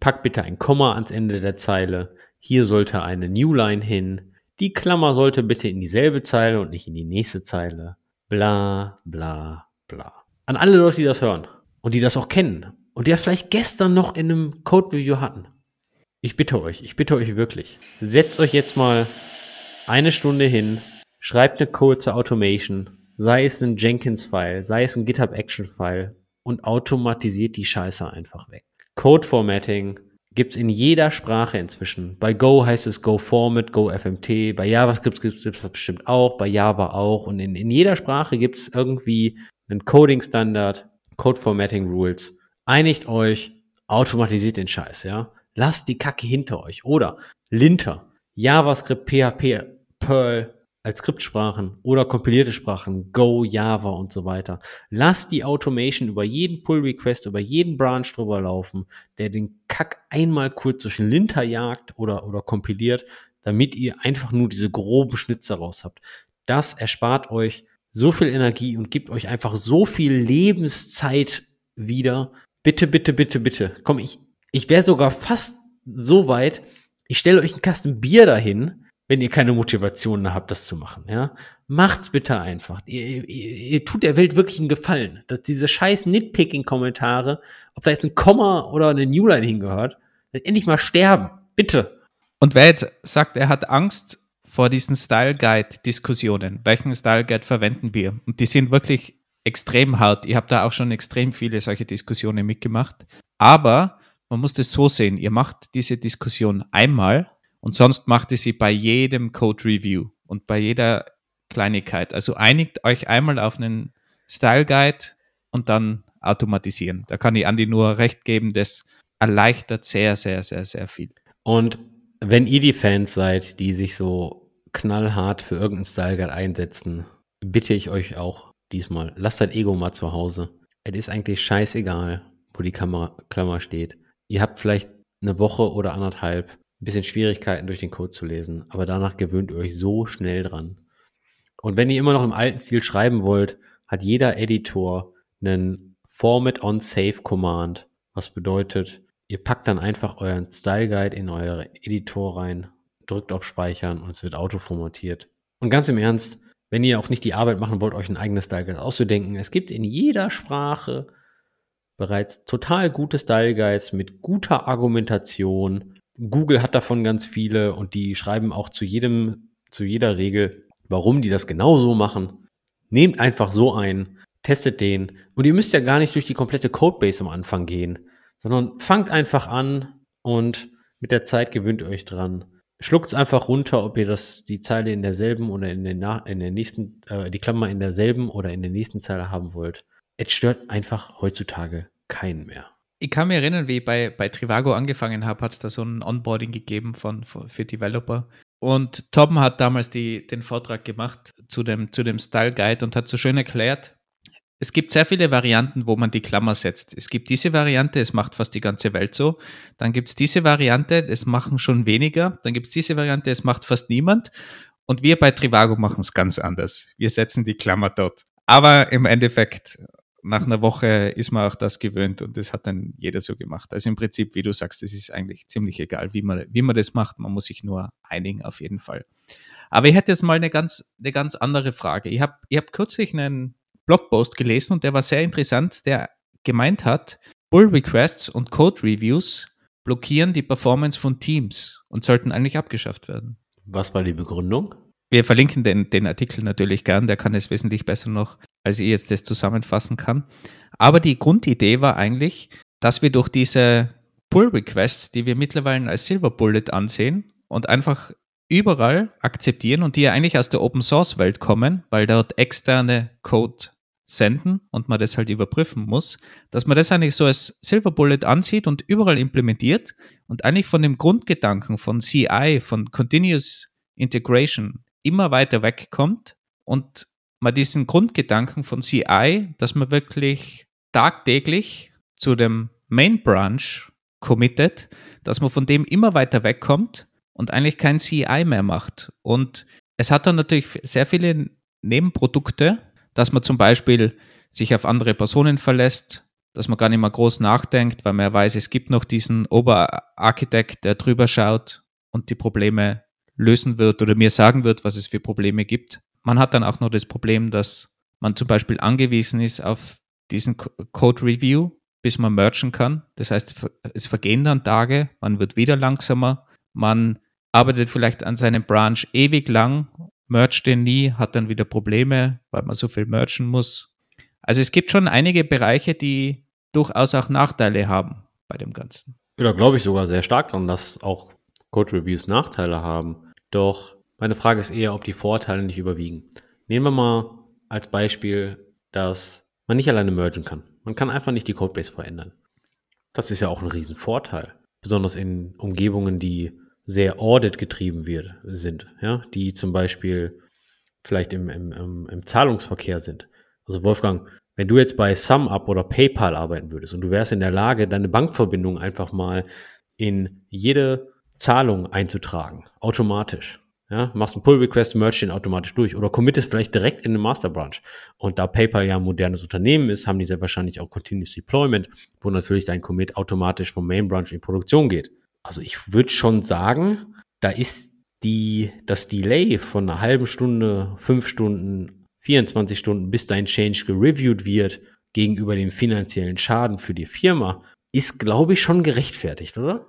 Speaker 1: pack bitte ein Komma ans Ende der Zeile, hier sollte eine Newline hin. Die Klammer sollte bitte in dieselbe Zeile und nicht in die nächste Zeile. Bla, bla, bla. An alle Leute, die das hören und die das auch kennen und die das vielleicht gestern noch in einem Code-Video hatten. Ich bitte euch, ich bitte euch wirklich, setzt euch jetzt mal eine Stunde hin, schreibt eine kurze Automation, sei es ein Jenkins-File, sei es ein GitHub-Action-File und automatisiert die Scheiße einfach weg. Code-Formatting, gibt es in jeder Sprache inzwischen. Bei Go heißt es Go Format, Go FMT, bei JavaScript gibt es bestimmt auch, bei Java auch. Und in, in jeder Sprache gibt es irgendwie einen Coding-Standard, Code Formatting Rules. Einigt euch, automatisiert den Scheiß, ja. Lasst die Kacke hinter euch. Oder Linter, JavaScript, PHP, Perl, als Skriptsprachen oder kompilierte Sprachen, Go, Java und so weiter. Lasst die Automation über jeden Pull-Request, über jeden Branch drüber laufen, der den Kack einmal kurz durch den Linter jagt oder, oder kompiliert, damit ihr einfach nur diese groben Schnitzer raus habt. Das erspart euch so viel Energie und gibt euch einfach so viel Lebenszeit wieder. Bitte, bitte, bitte, bitte. Komm, ich, ich wäre sogar fast so weit, ich stelle euch einen Kasten Bier dahin, wenn ihr keine Motivation habt, das zu machen, ja. Macht's bitte einfach. Ihr, ihr, ihr tut der Welt wirklich einen Gefallen. Dass diese scheiß Nitpicking-Kommentare, ob da jetzt ein Komma oder eine Newline hingehört, endlich mal sterben. Bitte.
Speaker 2: Und wer jetzt sagt, er hat Angst vor diesen Style Guide-Diskussionen, welchen Style Guide verwenden wir? Und die sind wirklich extrem hart. Ich habe da auch schon extrem viele solche Diskussionen mitgemacht. Aber man muss das so sehen, ihr macht diese Diskussion einmal und sonst macht ihr sie bei jedem Code Review und bei jeder Kleinigkeit. Also einigt euch einmal auf einen Style Guide und dann automatisieren. Da kann ich Andi nur recht geben, das erleichtert sehr, sehr, sehr, sehr viel.
Speaker 1: Und wenn ihr die Fans seid, die sich so knallhart für irgendeinen Style Guide einsetzen, bitte ich euch auch diesmal, lasst dein Ego mal zu Hause. Es ist eigentlich scheißegal, wo die Kamera, Klammer steht. Ihr habt vielleicht eine Woche oder anderthalb ein bisschen Schwierigkeiten durch den Code zu lesen, aber danach gewöhnt ihr euch so schnell dran. Und wenn ihr immer noch im alten Stil schreiben wollt, hat jeder Editor einen Format on Save Command, was bedeutet, ihr packt dann einfach euren Style Guide in eure Editor rein, drückt auf Speichern und es wird autoformatiert. Und ganz im Ernst, wenn ihr auch nicht die Arbeit machen wollt, euch ein eigenes Style Guide auszudenken, es gibt in jeder Sprache bereits total gute Style Guides mit guter Argumentation, Google hat davon ganz viele und die schreiben auch zu jedem, zu jeder Regel, warum die das genau so machen. Nehmt einfach so ein, testet den und ihr müsst ja gar nicht durch die komplette Codebase am Anfang gehen, sondern fangt einfach an und mit der Zeit gewöhnt euch dran. Schluckt es einfach runter, ob ihr das, die Zeile in derselben oder in der, in der nächsten, äh, die Klammer in derselben oder in der nächsten Zeile haben wollt. Es stört einfach heutzutage keinen mehr
Speaker 2: ich kann mich erinnern, wie ich bei, bei Trivago angefangen habe, hat es da so ein Onboarding gegeben von, von, für Developer. Und Tom hat damals die, den Vortrag gemacht zu dem, zu dem Style Guide und hat so schön erklärt, es gibt sehr viele Varianten, wo man die Klammer setzt. Es gibt diese Variante, es macht fast die ganze Welt so. Dann gibt es diese Variante, es machen schon weniger. Dann gibt es diese Variante, es macht fast niemand. Und wir bei Trivago machen es ganz anders. Wir setzen die Klammer dort. Aber im Endeffekt nach einer Woche ist man auch das gewöhnt und das hat dann jeder so gemacht. Also im Prinzip, wie du sagst, es ist eigentlich ziemlich egal, wie man, wie man das macht. Man muss sich nur einigen auf jeden Fall. Aber ich hätte jetzt mal eine ganz, eine ganz andere Frage. Ich habe ich hab kürzlich einen Blogpost gelesen und der war sehr interessant, der gemeint hat, Pull Requests und Code Reviews blockieren die Performance von Teams und sollten eigentlich abgeschafft werden.
Speaker 1: Was war die Begründung?
Speaker 2: Wir verlinken den, den Artikel natürlich gern, der kann es wesentlich besser noch als ich jetzt das zusammenfassen kann. Aber die Grundidee war eigentlich, dass wir durch diese Pull-Requests, die wir mittlerweile als Silver Bullet ansehen und einfach überall akzeptieren und die ja eigentlich aus der Open Source Welt kommen, weil dort externe Code senden und man das halt überprüfen muss, dass man das eigentlich so als Silver Bullet ansieht und überall implementiert und eigentlich von dem Grundgedanken von CI, von Continuous Integration immer weiter wegkommt und mal diesen Grundgedanken von CI, dass man wirklich tagtäglich zu dem Main Branch committet, dass man von dem immer weiter wegkommt und eigentlich kein CI mehr macht. Und es hat dann natürlich sehr viele Nebenprodukte, dass man zum Beispiel sich auf andere Personen verlässt, dass man gar nicht mehr groß nachdenkt, weil man weiß, es gibt noch diesen Oberarchitekt, der drüber schaut und die Probleme lösen wird oder mir sagen wird, was es für Probleme gibt. Man hat dann auch noch das Problem, dass man zum Beispiel angewiesen ist auf diesen Code Review, bis man merchen kann. Das heißt, es vergehen dann Tage, man wird wieder langsamer, man arbeitet vielleicht an seinem Branch ewig lang, mercht den nie, hat dann wieder Probleme, weil man so viel merchen muss. Also es gibt schon einige Bereiche, die durchaus auch Nachteile haben bei dem Ganzen.
Speaker 1: Ja, da glaube ich sogar sehr stark dran, dass auch Code Reviews Nachteile haben. Doch meine Frage ist eher, ob die Vorteile nicht überwiegen. Nehmen wir mal als Beispiel, dass man nicht alleine mergen kann. Man kann einfach nicht die Codebase verändern. Das ist ja auch ein Riesenvorteil. Besonders in Umgebungen, die sehr audit getrieben wird, sind, ja, die zum Beispiel vielleicht im, im, im, im Zahlungsverkehr sind. Also Wolfgang, wenn du jetzt bei SumUp oder PayPal arbeiten würdest und du wärst in der Lage, deine Bankverbindung einfach mal in jede Zahlung einzutragen, automatisch, ja, machst einen Pull-Request, merge den automatisch durch oder committest vielleicht direkt in eine Master Branch. Und da PayPal ja ein modernes Unternehmen ist, haben die sehr wahrscheinlich auch Continuous Deployment, wo natürlich dein Commit automatisch vom Main Branch in Produktion geht. Also ich würde schon sagen, da ist die, das Delay von einer halben Stunde, fünf Stunden, 24 Stunden, bis dein Change gereviewt wird, gegenüber dem finanziellen Schaden für die Firma, ist, glaube ich, schon gerechtfertigt, oder?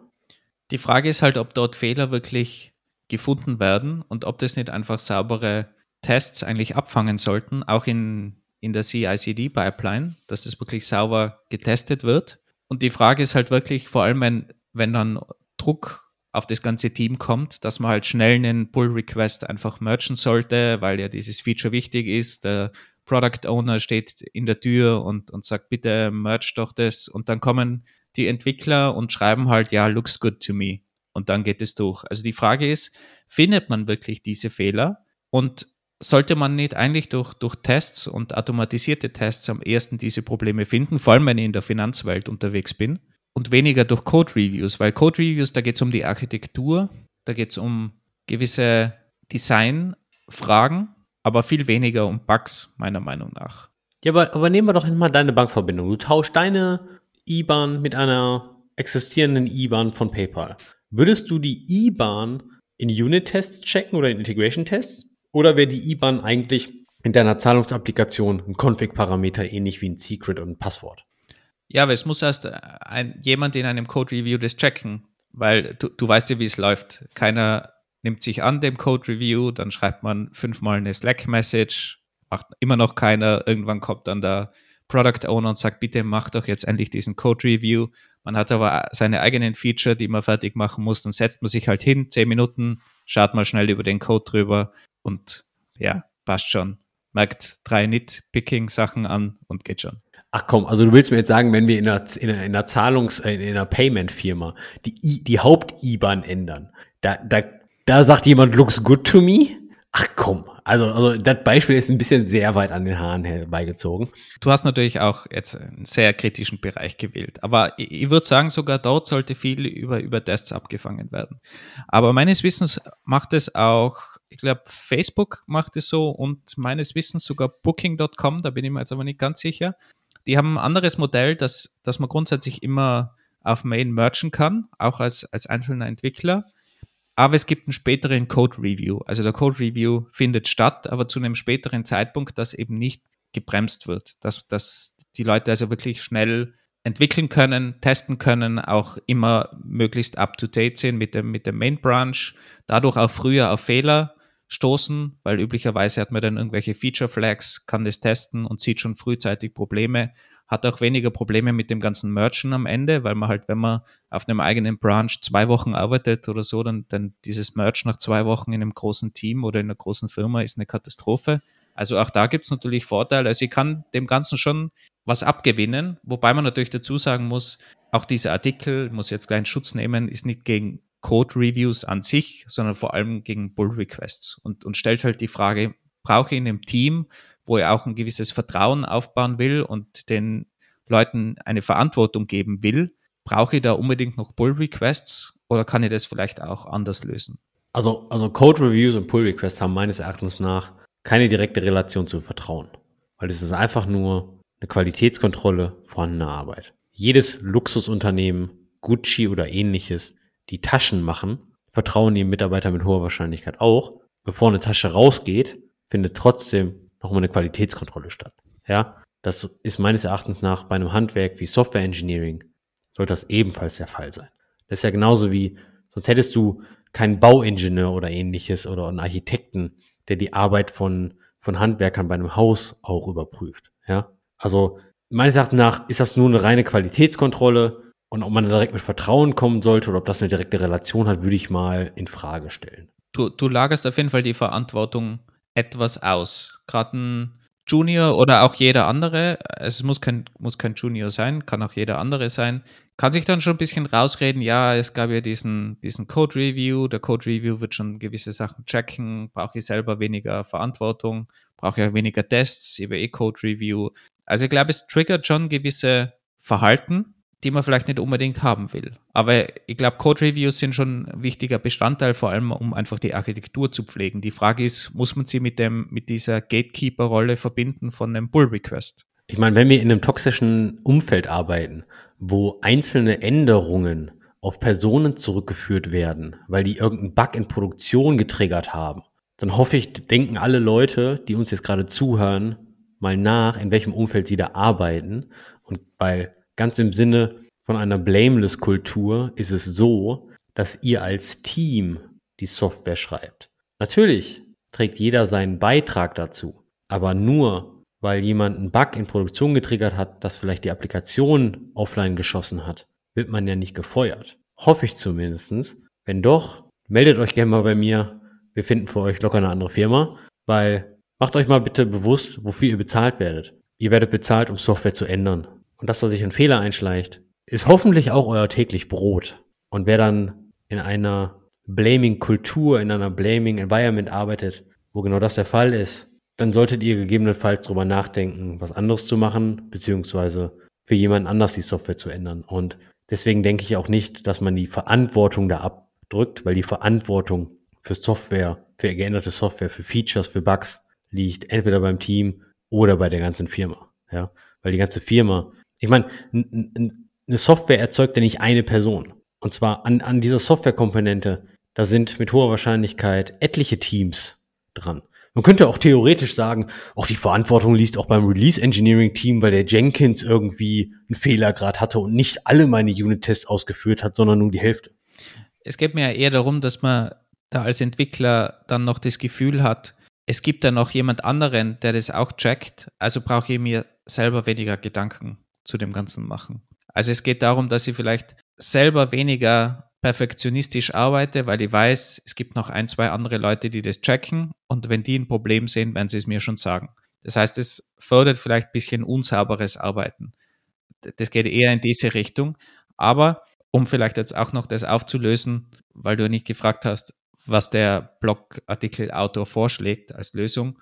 Speaker 2: Die Frage ist halt, ob dort Fehler wirklich gefunden werden und ob das nicht einfach saubere Tests eigentlich abfangen sollten, auch in, in der CICD-Pipeline, dass das wirklich sauber getestet wird. Und die Frage ist halt wirklich, vor allem wenn, wenn dann Druck auf das ganze Team kommt, dass man halt schnell einen Pull-Request einfach merchen sollte, weil ja dieses Feature wichtig ist. Der Product Owner steht in der Tür und, und sagt, bitte merch doch das. Und dann kommen die Entwickler und schreiben halt, ja, looks good to me. Und dann geht es durch. Also die Frage ist, findet man wirklich diese Fehler? Und sollte man nicht eigentlich durch, durch Tests und automatisierte Tests am ersten diese Probleme finden, vor allem wenn ich in der Finanzwelt unterwegs bin? und weniger durch Code-Reviews, weil Code-Reviews, da geht es um die Architektur, da geht es um gewisse Design-Fragen, aber viel weniger um Bugs, meiner Meinung nach.
Speaker 1: Ja, aber, aber nehmen wir doch mal deine Bankverbindung. Du tauschst deine IBAN mit einer existierenden IBAN von PayPal. Würdest du die IBAN in Unit-Tests checken oder in Integration-Tests? Oder wäre die IBAN eigentlich in deiner Zahlungsapplikation ein Config-Parameter ähnlich wie ein Secret und ein Passwort?
Speaker 2: Ja, aber es muss erst äh, ein, jemand in einem Code-Review das checken, weil du, du weißt ja, wie es läuft. Keiner nimmt sich an dem Code-Review, dann schreibt man fünfmal eine Slack-Message, macht immer noch keiner. Irgendwann kommt dann der Product Owner und sagt, bitte mach doch jetzt endlich diesen Code-Review. Man hat aber seine eigenen Feature, die man fertig machen muss. Dann setzt man sich halt hin, zehn Minuten, schaut mal schnell über den Code drüber und ja, passt schon. Merkt drei Nitpicking-Sachen an und geht schon.
Speaker 1: Ach komm, also du willst mir jetzt sagen, wenn wir in einer, in einer, in einer Zahlungs-, äh, in einer Payment-Firma die, die Haupt-IBAN ändern, da, da, da sagt jemand, looks good to me? Ach komm, also, also das Beispiel ist ein bisschen sehr weit an den Haaren herbeigezogen.
Speaker 2: Du hast natürlich auch jetzt einen sehr kritischen Bereich gewählt, aber ich, ich würde sagen, sogar dort sollte viel über, über Tests abgefangen werden. Aber meines Wissens macht es auch ich glaube, Facebook macht es so und meines Wissens sogar Booking.com, da bin ich mir jetzt aber nicht ganz sicher. Die haben ein anderes Modell, dass, dass man grundsätzlich immer auf Main merchen kann, auch als, als einzelner Entwickler. Aber es gibt einen späteren Code Review. Also der Code Review findet statt, aber zu einem späteren Zeitpunkt, das eben nicht gebremst wird. Dass, dass die Leute also wirklich schnell entwickeln können, testen können, auch immer möglichst up-to-date sind mit dem, mit dem Main Branch, dadurch auch früher auf Fehler stoßen, weil üblicherweise hat man dann irgendwelche Feature Flags, kann das testen und sieht schon frühzeitig Probleme, hat auch weniger Probleme mit dem ganzen Merchen am Ende, weil man halt, wenn man auf einem eigenen Branch zwei Wochen arbeitet oder so, dann, dann dieses Merch nach zwei Wochen in einem großen Team oder in einer großen Firma ist eine Katastrophe. Also auch da gibt es natürlich Vorteile. Also ich kann dem Ganzen schon was abgewinnen, wobei man natürlich dazu sagen muss, auch dieser Artikel, muss jetzt gleich Schutz nehmen, ist nicht gegen Code-Reviews an sich, sondern vor allem gegen Pull-Requests und, und stellt halt die Frage, brauche ich in einem Team, wo ich auch ein gewisses Vertrauen aufbauen will und den Leuten eine Verantwortung geben will, brauche ich da unbedingt noch Pull-Requests oder kann ich das vielleicht auch anders lösen?
Speaker 1: Also, also Code-Reviews und Pull-Requests haben meines Erachtens nach keine direkte Relation zu Vertrauen, weil es ist einfach nur eine Qualitätskontrolle vorhandener Arbeit. Jedes Luxusunternehmen, Gucci oder ähnliches, die Taschen machen, vertrauen die Mitarbeiter mit hoher Wahrscheinlichkeit auch. Bevor eine Tasche rausgeht, findet trotzdem nochmal eine Qualitätskontrolle statt. Ja, das ist meines Erachtens nach bei einem Handwerk wie Software Engineering sollte das ebenfalls der Fall sein. Das ist ja genauso wie, sonst hättest du keinen Bauingenieur oder ähnliches oder einen Architekten, der die Arbeit von, von Handwerkern bei einem Haus auch überprüft. Ja, also meines Erachtens nach ist das nur eine reine Qualitätskontrolle und ob man direkt mit Vertrauen kommen sollte oder ob das eine direkte Relation hat, würde ich mal in Frage stellen.
Speaker 2: Du, du lagerst auf jeden Fall die Verantwortung etwas aus. Gerade ein Junior oder auch jeder andere, es muss kein, muss kein Junior sein, kann auch jeder andere sein, kann sich dann schon ein bisschen rausreden, ja, es gab ja diesen, diesen Code Review, der Code Review wird schon gewisse Sachen checken, brauche ich selber weniger Verantwortung, brauche ich auch weniger Tests über E-Code Review. Also ich glaube, es triggert schon gewisse Verhalten, die man vielleicht nicht unbedingt haben will. Aber ich glaube, Code-Reviews sind schon ein wichtiger Bestandteil, vor allem um einfach die Architektur zu pflegen. Die Frage ist, muss man sie mit, dem, mit dieser Gatekeeper-Rolle verbinden von einem Pull-Request?
Speaker 1: Ich meine, wenn wir in einem toxischen Umfeld arbeiten, wo einzelne Änderungen auf Personen zurückgeführt werden, weil die irgendeinen Bug in Produktion getriggert haben, dann hoffe ich, denken alle Leute, die uns jetzt gerade zuhören, mal nach, in welchem Umfeld sie da arbeiten. Und weil ganz im Sinne von einer Blameless-Kultur ist es so, dass ihr als Team die Software schreibt. Natürlich trägt jeder seinen Beitrag dazu, aber nur weil jemand einen Bug in Produktion getriggert hat, dass vielleicht die Applikation offline geschossen hat, wird man ja nicht gefeuert. Hoffe ich zumindestens. Wenn doch, meldet euch gerne mal bei mir. Wir finden für euch locker eine andere Firma, weil macht euch mal bitte bewusst, wofür ihr bezahlt werdet. Ihr werdet bezahlt, um Software zu ändern. Und dass da sich ein Fehler einschleicht, ist hoffentlich auch euer täglich Brot. Und wer dann in einer Blaming-Kultur, in einer Blaming-Environment arbeitet, wo genau das der Fall ist, dann solltet ihr gegebenenfalls drüber nachdenken, was anderes zu machen, beziehungsweise für jemand anders die Software zu ändern. Und deswegen denke ich auch nicht, dass man die Verantwortung da abdrückt, weil die Verantwortung für Software, für geänderte Software, für Features, für Bugs liegt entweder beim Team oder bei der ganzen Firma. Ja, weil die ganze Firma, ich meine, eine Software erzeugt ja nicht eine Person. Und zwar an, an dieser Softwarekomponente, da sind mit hoher Wahrscheinlichkeit etliche Teams dran. Man könnte auch theoretisch sagen, auch die Verantwortung liegt auch beim Release Engineering Team, weil der Jenkins irgendwie einen Fehlergrad hatte und nicht alle meine Unit-Tests ausgeführt hat, sondern nur die Hälfte.
Speaker 2: Es geht mir ja eher darum, dass man da als Entwickler dann noch das Gefühl hat, es gibt da noch jemand anderen, der das auch checkt, also brauche ich mir selber weniger Gedanken zu dem Ganzen machen. Also es geht darum, dass ich vielleicht selber weniger perfektionistisch arbeite, weil ich weiß, es gibt noch ein, zwei andere Leute, die das checken und wenn die ein Problem sehen, werden sie es mir schon sagen. Das heißt, es fördert vielleicht ein bisschen unsauberes Arbeiten. Das geht eher in diese Richtung. Aber um vielleicht jetzt auch noch das aufzulösen, weil du nicht gefragt hast, was der Blogartikelautor vorschlägt als Lösung,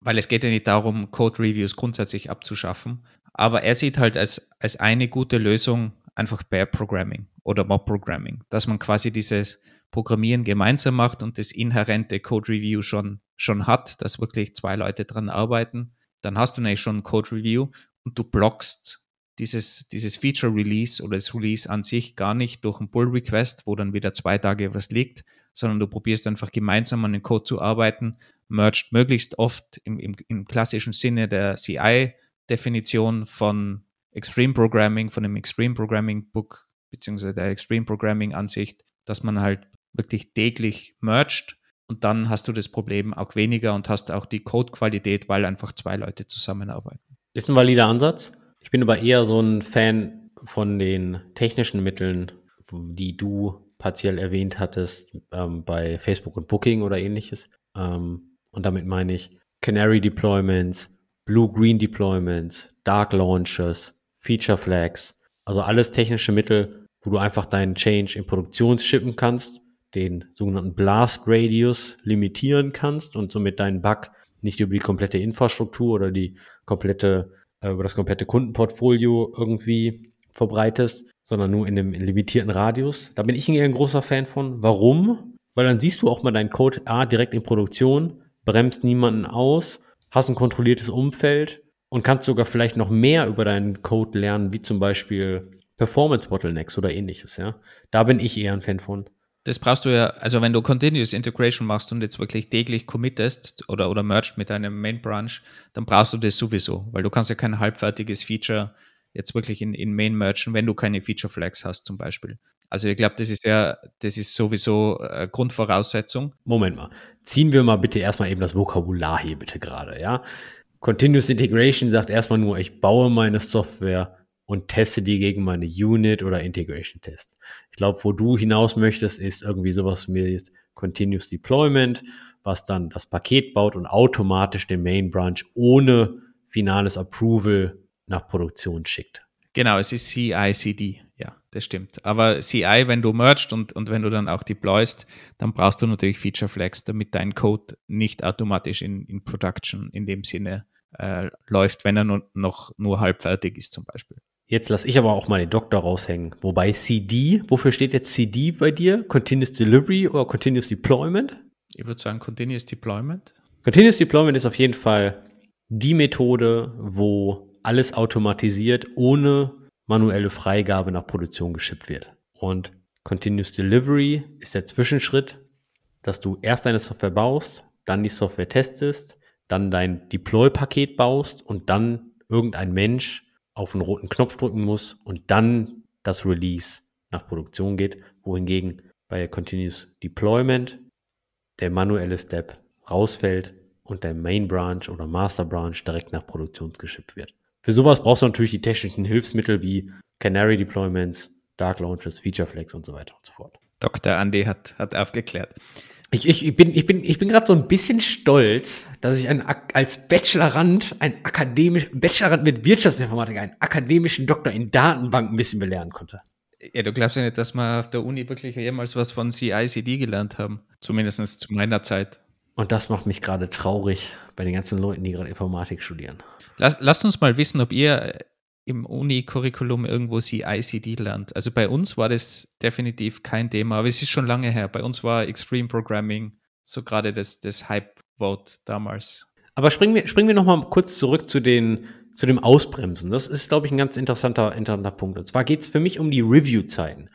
Speaker 2: weil es geht ja nicht darum, Code-Reviews grundsätzlich abzuschaffen, aber er sieht halt als, als eine gute Lösung einfach Pair Programming oder Mob Programming, dass man quasi dieses Programmieren gemeinsam macht und das inhärente Code Review schon, schon hat, dass wirklich zwei Leute dran arbeiten. Dann hast du nämlich schon ein Code Review und du blockst dieses, dieses Feature Release oder das Release an sich gar nicht durch ein Pull Request, wo dann wieder zwei Tage was liegt, sondern du probierst einfach gemeinsam an den Code zu arbeiten, merged möglichst oft im, im, im klassischen Sinne der CI-Definition von Extreme Programming, von dem Extreme Programming Book, beziehungsweise der Extreme Programming Ansicht, dass man halt wirklich täglich merged und dann hast du das Problem auch weniger und hast auch die Codequalität, weil einfach zwei Leute zusammenarbeiten.
Speaker 1: Ist ein valider Ansatz. Ich bin aber eher so ein Fan von den technischen Mitteln, die du partiell erwähnt hattest ähm, bei Facebook und Booking oder ähnliches. Ähm, und damit meine ich Canary Deployments, Blue-Green Deployments, Dark Launches, Feature Flags, also alles technische Mittel, wo du einfach deinen Change in Produktion schippen kannst, den sogenannten Blast Radius limitieren kannst und somit deinen Bug nicht über die komplette Infrastruktur oder die komplette, äh, über das komplette Kundenportfolio irgendwie verbreitest, sondern nur in einem limitierten Radius. Da bin ich ein großer Fan von. Warum? Weil dann siehst du auch mal deinen Code A direkt in Produktion, bremst niemanden aus, hast ein kontrolliertes Umfeld und kannst sogar vielleicht noch mehr über deinen Code lernen, wie zum Beispiel Performance Bottlenecks oder ähnliches, ja. Da bin ich eher ein Fan von.
Speaker 2: Das brauchst du ja, also wenn du Continuous Integration machst und jetzt wirklich täglich committest oder, oder merged mit deinem Main Branch, dann brauchst du das sowieso, weil du kannst ja kein halbfertiges Feature jetzt wirklich in, in Main mergen, wenn du keine Feature Flags hast zum Beispiel. Also ich glaube, das ist ja, das ist sowieso äh, Grundvoraussetzung.
Speaker 1: Moment mal. Ziehen wir mal bitte erstmal eben das Vokabular hier bitte gerade, ja. Continuous Integration sagt erstmal nur, ich baue meine Software und teste die gegen meine Unit oder Integration Test. Ich glaube, wo du hinaus möchtest, ist irgendwie sowas wie Continuous Deployment, was dann das Paket baut und automatisch den Main Branch ohne finales Approval nach Produktion schickt.
Speaker 2: Genau, es ist CI/CD, ja, das stimmt. Aber CI, wenn du merged und, und wenn du dann auch deployst, dann brauchst du natürlich Feature Flags, damit dein Code nicht automatisch in, in Production in dem Sinne äh, läuft, wenn er nur, noch nur halb fertig ist zum Beispiel.
Speaker 1: Jetzt lasse ich aber auch mal den Doktor raushängen. Wobei CD, wofür steht jetzt CD bei dir? Continuous Delivery oder Continuous Deployment?
Speaker 2: Ich würde sagen Continuous Deployment.
Speaker 1: Continuous Deployment ist auf jeden Fall die Methode, wo alles automatisiert ohne manuelle Freigabe nach Produktion geschippt wird. Und Continuous Delivery ist der Zwischenschritt, dass du erst deine Software baust, dann die Software testest, dann dein Deploy-Paket baust und dann irgendein Mensch auf einen roten Knopf drücken muss und dann das Release nach Produktion geht, wohingegen bei Continuous Deployment der manuelle Step rausfällt und der Main Branch oder Master Branch direkt nach Produktion geschippt wird. Für sowas brauchst du natürlich die technischen Hilfsmittel wie Canary Deployments, Dark Launches, Feature Flags und so weiter und so fort.
Speaker 2: Dr. Andy hat, hat aufgeklärt.
Speaker 1: Ich, ich, ich bin, ich bin, ich bin gerade so ein bisschen stolz, dass ich ein, als Bachelorand, ein akademisch, Bachelorand mit Wirtschaftsinformatik, einen akademischen Doktor in Datenbanken ein bisschen belehren konnte.
Speaker 2: Ja, du glaubst ja nicht, dass wir auf der Uni wirklich jemals was von CICD gelernt haben. Zumindest zu meiner Zeit.
Speaker 1: Und das macht mich gerade traurig bei den ganzen Leuten, die gerade Informatik studieren.
Speaker 2: Lass, lasst uns mal wissen, ob ihr im Uni-Curriculum irgendwo CICD lernt. Also bei uns war das definitiv kein Thema, aber es ist schon lange her. Bei uns war Extreme Programming so gerade das, das Hype-Vote damals.
Speaker 1: Aber springen wir, springen wir nochmal kurz zurück zu, den, zu dem Ausbremsen. Das ist, glaube ich, ein ganz interessanter, interessanter Punkt. Und zwar geht es für mich um die Review-Zeiten.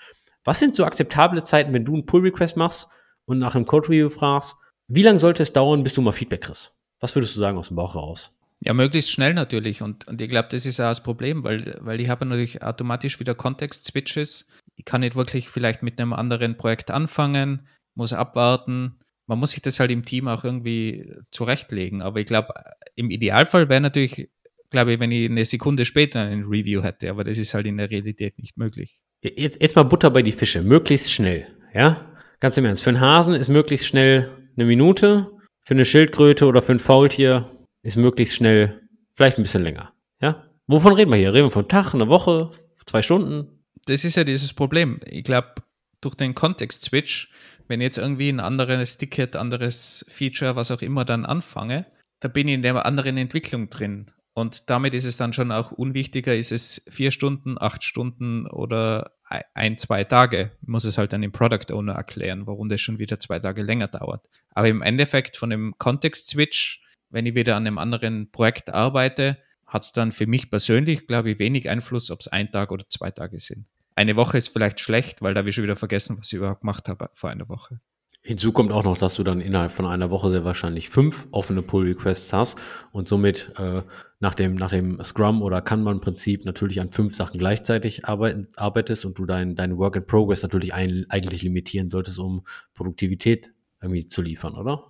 Speaker 1: Was sind so akzeptable Zeiten, wenn du einen Pull-Request machst und nach einem Code-Review fragst? Wie lange sollte es dauern, bis du mal Feedback kriegst? Was würdest du sagen aus dem Bauch raus?
Speaker 2: Ja, möglichst schnell natürlich. Und, und ich glaube, das ist auch das Problem, weil, weil ich habe natürlich automatisch wieder Kontext-Switches. Ich kann nicht wirklich vielleicht mit einem anderen Projekt anfangen, muss abwarten. Man muss sich das halt im Team auch irgendwie zurechtlegen. Aber ich glaube, im Idealfall wäre natürlich, glaube ich, wenn ich eine Sekunde später ein Review hätte. Aber das ist halt in der Realität nicht möglich.
Speaker 1: Jetzt, jetzt mal Butter bei die Fische. Möglichst schnell. Ja? Ganz im Ernst. Für einen Hasen ist möglichst schnell eine Minute. Für eine Schildkröte oder für ein Faultier ist möglichst schnell, vielleicht ein bisschen länger. Ja? Wovon reden wir hier? Reden wir von Tag, einer Woche, zwei Stunden?
Speaker 2: Das ist ja dieses Problem. Ich glaube, durch den Kontext-Switch, wenn ich jetzt irgendwie ein anderes Ticket, anderes Feature, was auch immer dann anfange, da bin ich in der anderen Entwicklung drin. Und damit ist es dann schon auch unwichtiger, ist es vier Stunden, acht Stunden oder ein, zwei Tage. Muss es halt dann dem Product Owner erklären, warum das schon wieder zwei Tage länger dauert. Aber im Endeffekt von dem Kontext-Switch wenn ich wieder an einem anderen Projekt arbeite, hat es dann für mich persönlich, glaube ich, wenig Einfluss, ob es ein Tag oder zwei Tage sind. Eine Woche ist vielleicht schlecht, weil da habe ich schon wieder vergessen, was ich überhaupt gemacht habe vor einer Woche.
Speaker 1: Hinzu kommt auch noch, dass du dann innerhalb von einer Woche sehr wahrscheinlich fünf offene Pull-Requests hast und somit äh, nach, dem, nach dem Scrum oder Kanban-Prinzip natürlich an fünf Sachen gleichzeitig arbeit, arbeitest und du dein, dein Work in Progress natürlich ein, eigentlich limitieren solltest, um Produktivität irgendwie zu liefern, oder?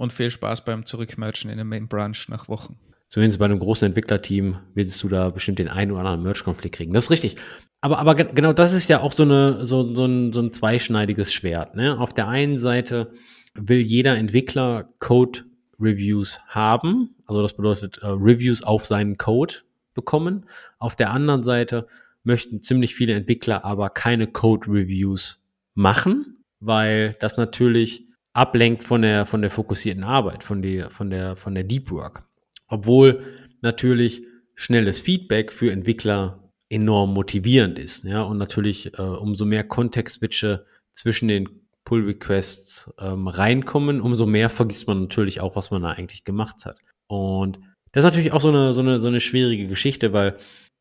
Speaker 2: und viel Spaß beim Zurückmerchen in der Main Branch nach Wochen.
Speaker 1: Zumindest bei einem großen Entwicklerteam willst du da bestimmt den einen oder anderen Merch-Konflikt kriegen. Das ist richtig. Aber, aber genau das ist ja auch so, eine, so, so, ein, so ein zweischneidiges Schwert. Ne? Auf der einen Seite will jeder Entwickler Code-Reviews haben. Also das bedeutet äh, Reviews auf seinen Code bekommen. Auf der anderen Seite möchten ziemlich viele Entwickler aber keine Code-Reviews machen, weil das natürlich ablenkt von der, von der fokussierten Arbeit, von der, von der, von der Deep Work. Obwohl natürlich schnelles Feedback für Entwickler enorm motivierend ist. Ja, und natürlich äh, umso mehr Kontextswitche zwischen den Pull Requests ähm, reinkommen, umso mehr vergisst man natürlich auch, was man da eigentlich gemacht hat. Und das ist natürlich auch so eine, so eine, so eine schwierige Geschichte, weil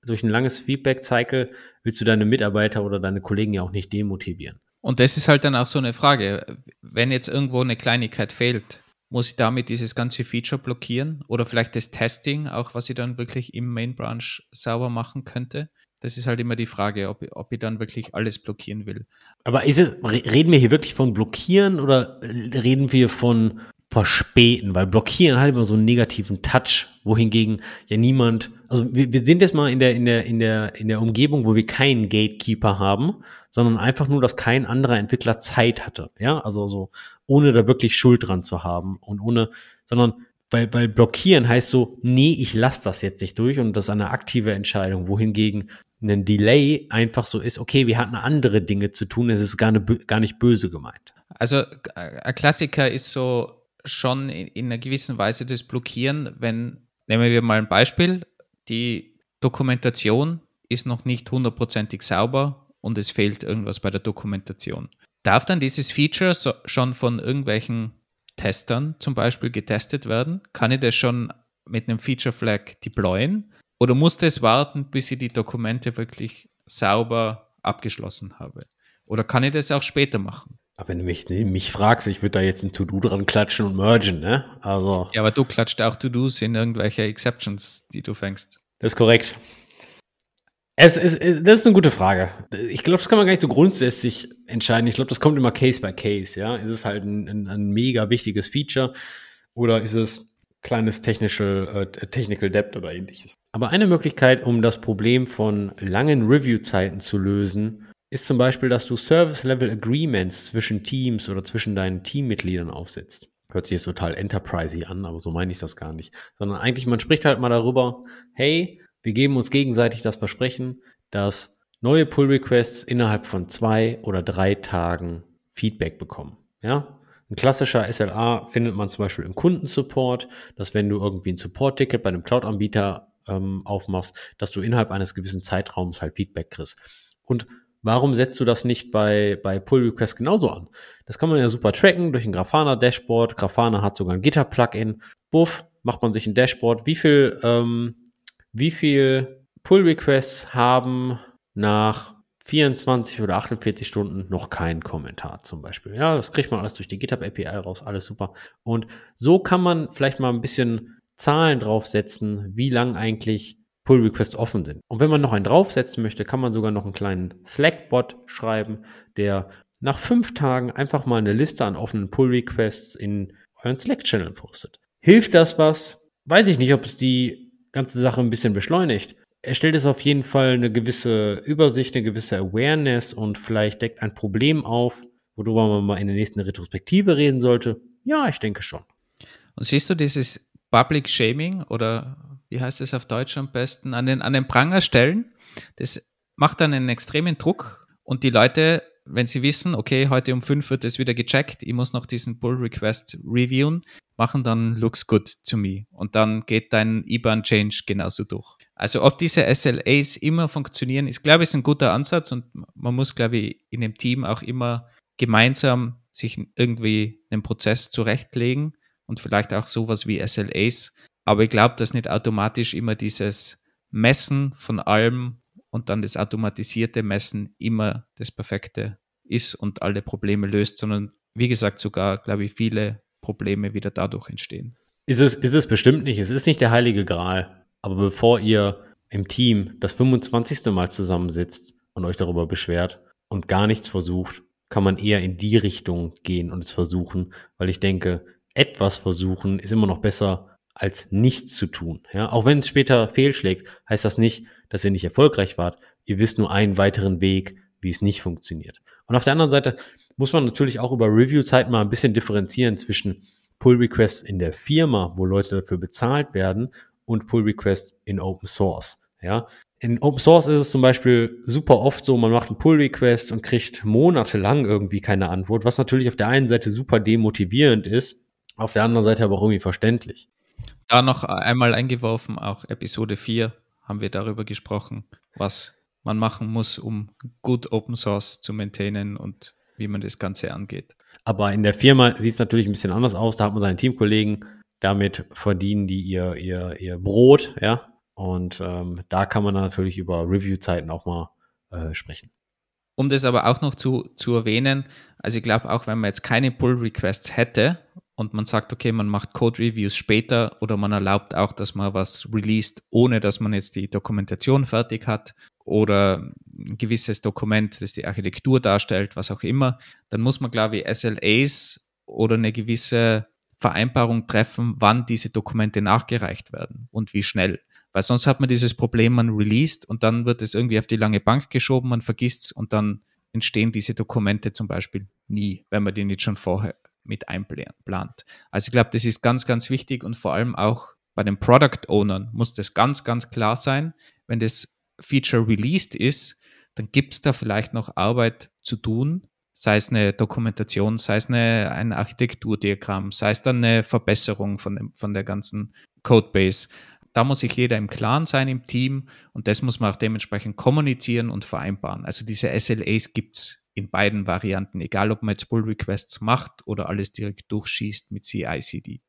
Speaker 1: durch ein langes Feedback-Cycle willst du deine Mitarbeiter oder deine Kollegen ja auch nicht demotivieren.
Speaker 2: Und das ist halt dann auch so eine Frage. Wenn jetzt irgendwo eine Kleinigkeit fehlt, muss ich damit dieses ganze Feature blockieren oder vielleicht das Testing, auch was ich dann wirklich im Main Branch sauber machen könnte? Das ist halt immer die Frage, ob, ob ich dann wirklich alles blockieren will.
Speaker 1: Aber es, reden wir hier wirklich von blockieren oder reden wir von verspäten? Weil blockieren hat immer so einen negativen Touch, wohingegen ja niemand, also wir, wir sind jetzt mal in der, in der, in der, in der Umgebung, wo wir keinen Gatekeeper haben sondern einfach nur, dass kein anderer Entwickler Zeit hatte. Ja, also so, ohne da wirklich Schuld dran zu haben und ohne, sondern weil, weil blockieren heißt so, nee, ich lasse das jetzt nicht durch und das ist eine aktive Entscheidung, wohingegen ein Delay einfach so ist, okay, wir hatten andere Dinge zu tun, es ist gar, ne, gar nicht böse gemeint.
Speaker 2: Also ein Klassiker ist so schon in, in einer gewissen Weise das Blockieren, wenn, nehmen wir mal ein Beispiel, die Dokumentation ist noch nicht hundertprozentig sauber und es fehlt irgendwas bei der Dokumentation. Darf dann dieses Feature so schon von irgendwelchen Testern zum Beispiel getestet werden? Kann ich das schon mit einem Feature Flag deployen? Oder muss das warten, bis ich die Dokumente wirklich sauber abgeschlossen habe? Oder kann ich das auch später machen?
Speaker 1: Aber wenn du mich, nee, mich fragst, ich würde da jetzt ein To-Do dran klatschen und mergen, ne? Also.
Speaker 2: Ja, aber du klatscht auch To-Dos in irgendwelche Exceptions, die du fängst.
Speaker 1: Das ist korrekt. Es, es, es, das ist eine gute Frage. Ich glaube, das kann man gar nicht so grundsätzlich entscheiden. Ich glaube, das kommt immer Case by Case, ja. Ist es halt ein, ein, ein mega wichtiges Feature oder ist es kleines technische, äh, Technical Debt oder ähnliches? Aber eine Möglichkeit, um das Problem von langen Review-Zeiten zu lösen, ist zum Beispiel, dass du Service-Level Agreements zwischen Teams oder zwischen deinen Teammitgliedern aufsetzt. Hört sich jetzt total enterprisey an, aber so meine ich das gar nicht. Sondern eigentlich, man spricht halt mal darüber, hey, wir geben uns gegenseitig das Versprechen, dass neue Pull-Requests innerhalb von zwei oder drei Tagen Feedback bekommen. Ja, ein klassischer SLA findet man zum Beispiel im Kundensupport, dass wenn du irgendwie ein Support-Ticket bei einem Cloud-Anbieter ähm, aufmachst, dass du innerhalb eines gewissen Zeitraums halt Feedback kriegst. Und warum setzt du das nicht bei, bei Pull-Requests genauso an? Das kann man ja super tracken durch ein Grafana-Dashboard. Grafana hat sogar ein Gitter-Plugin. Buff, macht man sich ein Dashboard. Wie viel ähm, wie viel Pull-Requests haben nach 24 oder 48 Stunden noch keinen Kommentar zum Beispiel. Ja, das kriegt man alles durch die GitHub API raus, alles super. Und so kann man vielleicht mal ein bisschen Zahlen draufsetzen, wie lang eigentlich Pull-Requests offen sind. Und wenn man noch einen draufsetzen möchte, kann man sogar noch einen kleinen Slack-Bot schreiben, der nach fünf Tagen einfach mal eine Liste an offenen Pull-Requests in euren Slack-Channel postet. Hilft das was? Weiß ich nicht, ob es die ganze Sache ein bisschen beschleunigt. Er stellt es auf jeden Fall eine gewisse Übersicht, eine gewisse Awareness und vielleicht deckt ein Problem auf, worüber man mal in der nächsten Retrospektive reden sollte. Ja, ich denke schon.
Speaker 2: Und siehst du dieses Public Shaming oder wie heißt es auf Deutsch am besten, an den, an den Pranger stellen? Das macht dann einen extremen Druck und die Leute wenn Sie wissen, okay, heute um fünf wird es wieder gecheckt, ich muss noch diesen Pull Request reviewen, machen dann looks good to me. Und dann geht dein IBAN Change genauso durch. Also ob diese SLAs immer funktionieren, ist, glaube ich, ein guter Ansatz und man muss, glaube ich, in dem Team auch immer gemeinsam sich irgendwie einen Prozess zurechtlegen und vielleicht auch sowas wie SLAs. Aber ich glaube, dass nicht automatisch immer dieses Messen von allem und dann das automatisierte Messen immer das Perfekte ist und alle Probleme löst, sondern wie gesagt sogar, glaube ich, viele Probleme wieder dadurch entstehen.
Speaker 1: Ist es, ist es bestimmt nicht. Es ist nicht der heilige Gral. Aber bevor ihr im Team das 25. Mal zusammensitzt und euch darüber beschwert und gar nichts versucht, kann man eher in die Richtung gehen und es versuchen, weil ich denke, etwas versuchen ist immer noch besser als nichts zu tun. Ja, auch wenn es später fehlschlägt, heißt das nicht, dass ihr nicht erfolgreich wart. Ihr wisst nur einen weiteren Weg, wie es nicht funktioniert. Und auf der anderen Seite muss man natürlich auch über Review-Zeit mal ein bisschen differenzieren zwischen Pull-Requests in der Firma, wo Leute dafür bezahlt werden, und Pull-Requests in Open Source. Ja, in Open Source ist es zum Beispiel super oft so, man macht einen Pull-Request und kriegt monatelang irgendwie keine Antwort, was natürlich auf der einen Seite super demotivierend ist, auf der anderen Seite aber auch irgendwie verständlich.
Speaker 2: Da noch einmal eingeworfen, auch Episode 4 haben wir darüber gesprochen, was man machen muss, um gut Open Source zu maintainen und wie man das Ganze angeht.
Speaker 1: Aber in der Firma sieht es natürlich ein bisschen anders aus. Da hat man seine Teamkollegen, damit verdienen die ihr, ihr, ihr Brot, ja. Und ähm, da kann man dann natürlich über Review-Zeiten auch mal äh, sprechen.
Speaker 2: Um das aber auch noch zu, zu erwähnen, also ich glaube auch, wenn man jetzt keine Pull-Requests hätte und man sagt, okay, man macht Code-Reviews später oder man erlaubt auch, dass man was released, ohne dass man jetzt die Dokumentation fertig hat oder ein gewisses Dokument, das die Architektur darstellt, was auch immer, dann muss man, glaube ich, SLAs oder eine gewisse Vereinbarung treffen, wann diese Dokumente nachgereicht werden und wie schnell. Weil sonst hat man dieses Problem, man released und dann wird es irgendwie auf die lange Bank geschoben, man vergisst es und dann entstehen diese Dokumente zum Beispiel nie, wenn man die nicht schon vorher mit einplant. Also ich glaube, das ist ganz, ganz wichtig und vor allem auch bei den Product Ownern muss das ganz, ganz klar sein. Wenn das Feature released ist, dann gibt es da vielleicht noch Arbeit zu tun, sei es eine Dokumentation, sei es eine, ein Architekturdiagramm, sei es dann eine Verbesserung von, dem, von der ganzen Codebase. Da muss sich jeder im Klaren sein im Team und das muss man auch dementsprechend kommunizieren und vereinbaren. Also diese SLAs gibt es in beiden Varianten, egal ob man jetzt Pull Requests macht oder alles direkt durchschießt mit CI/CD.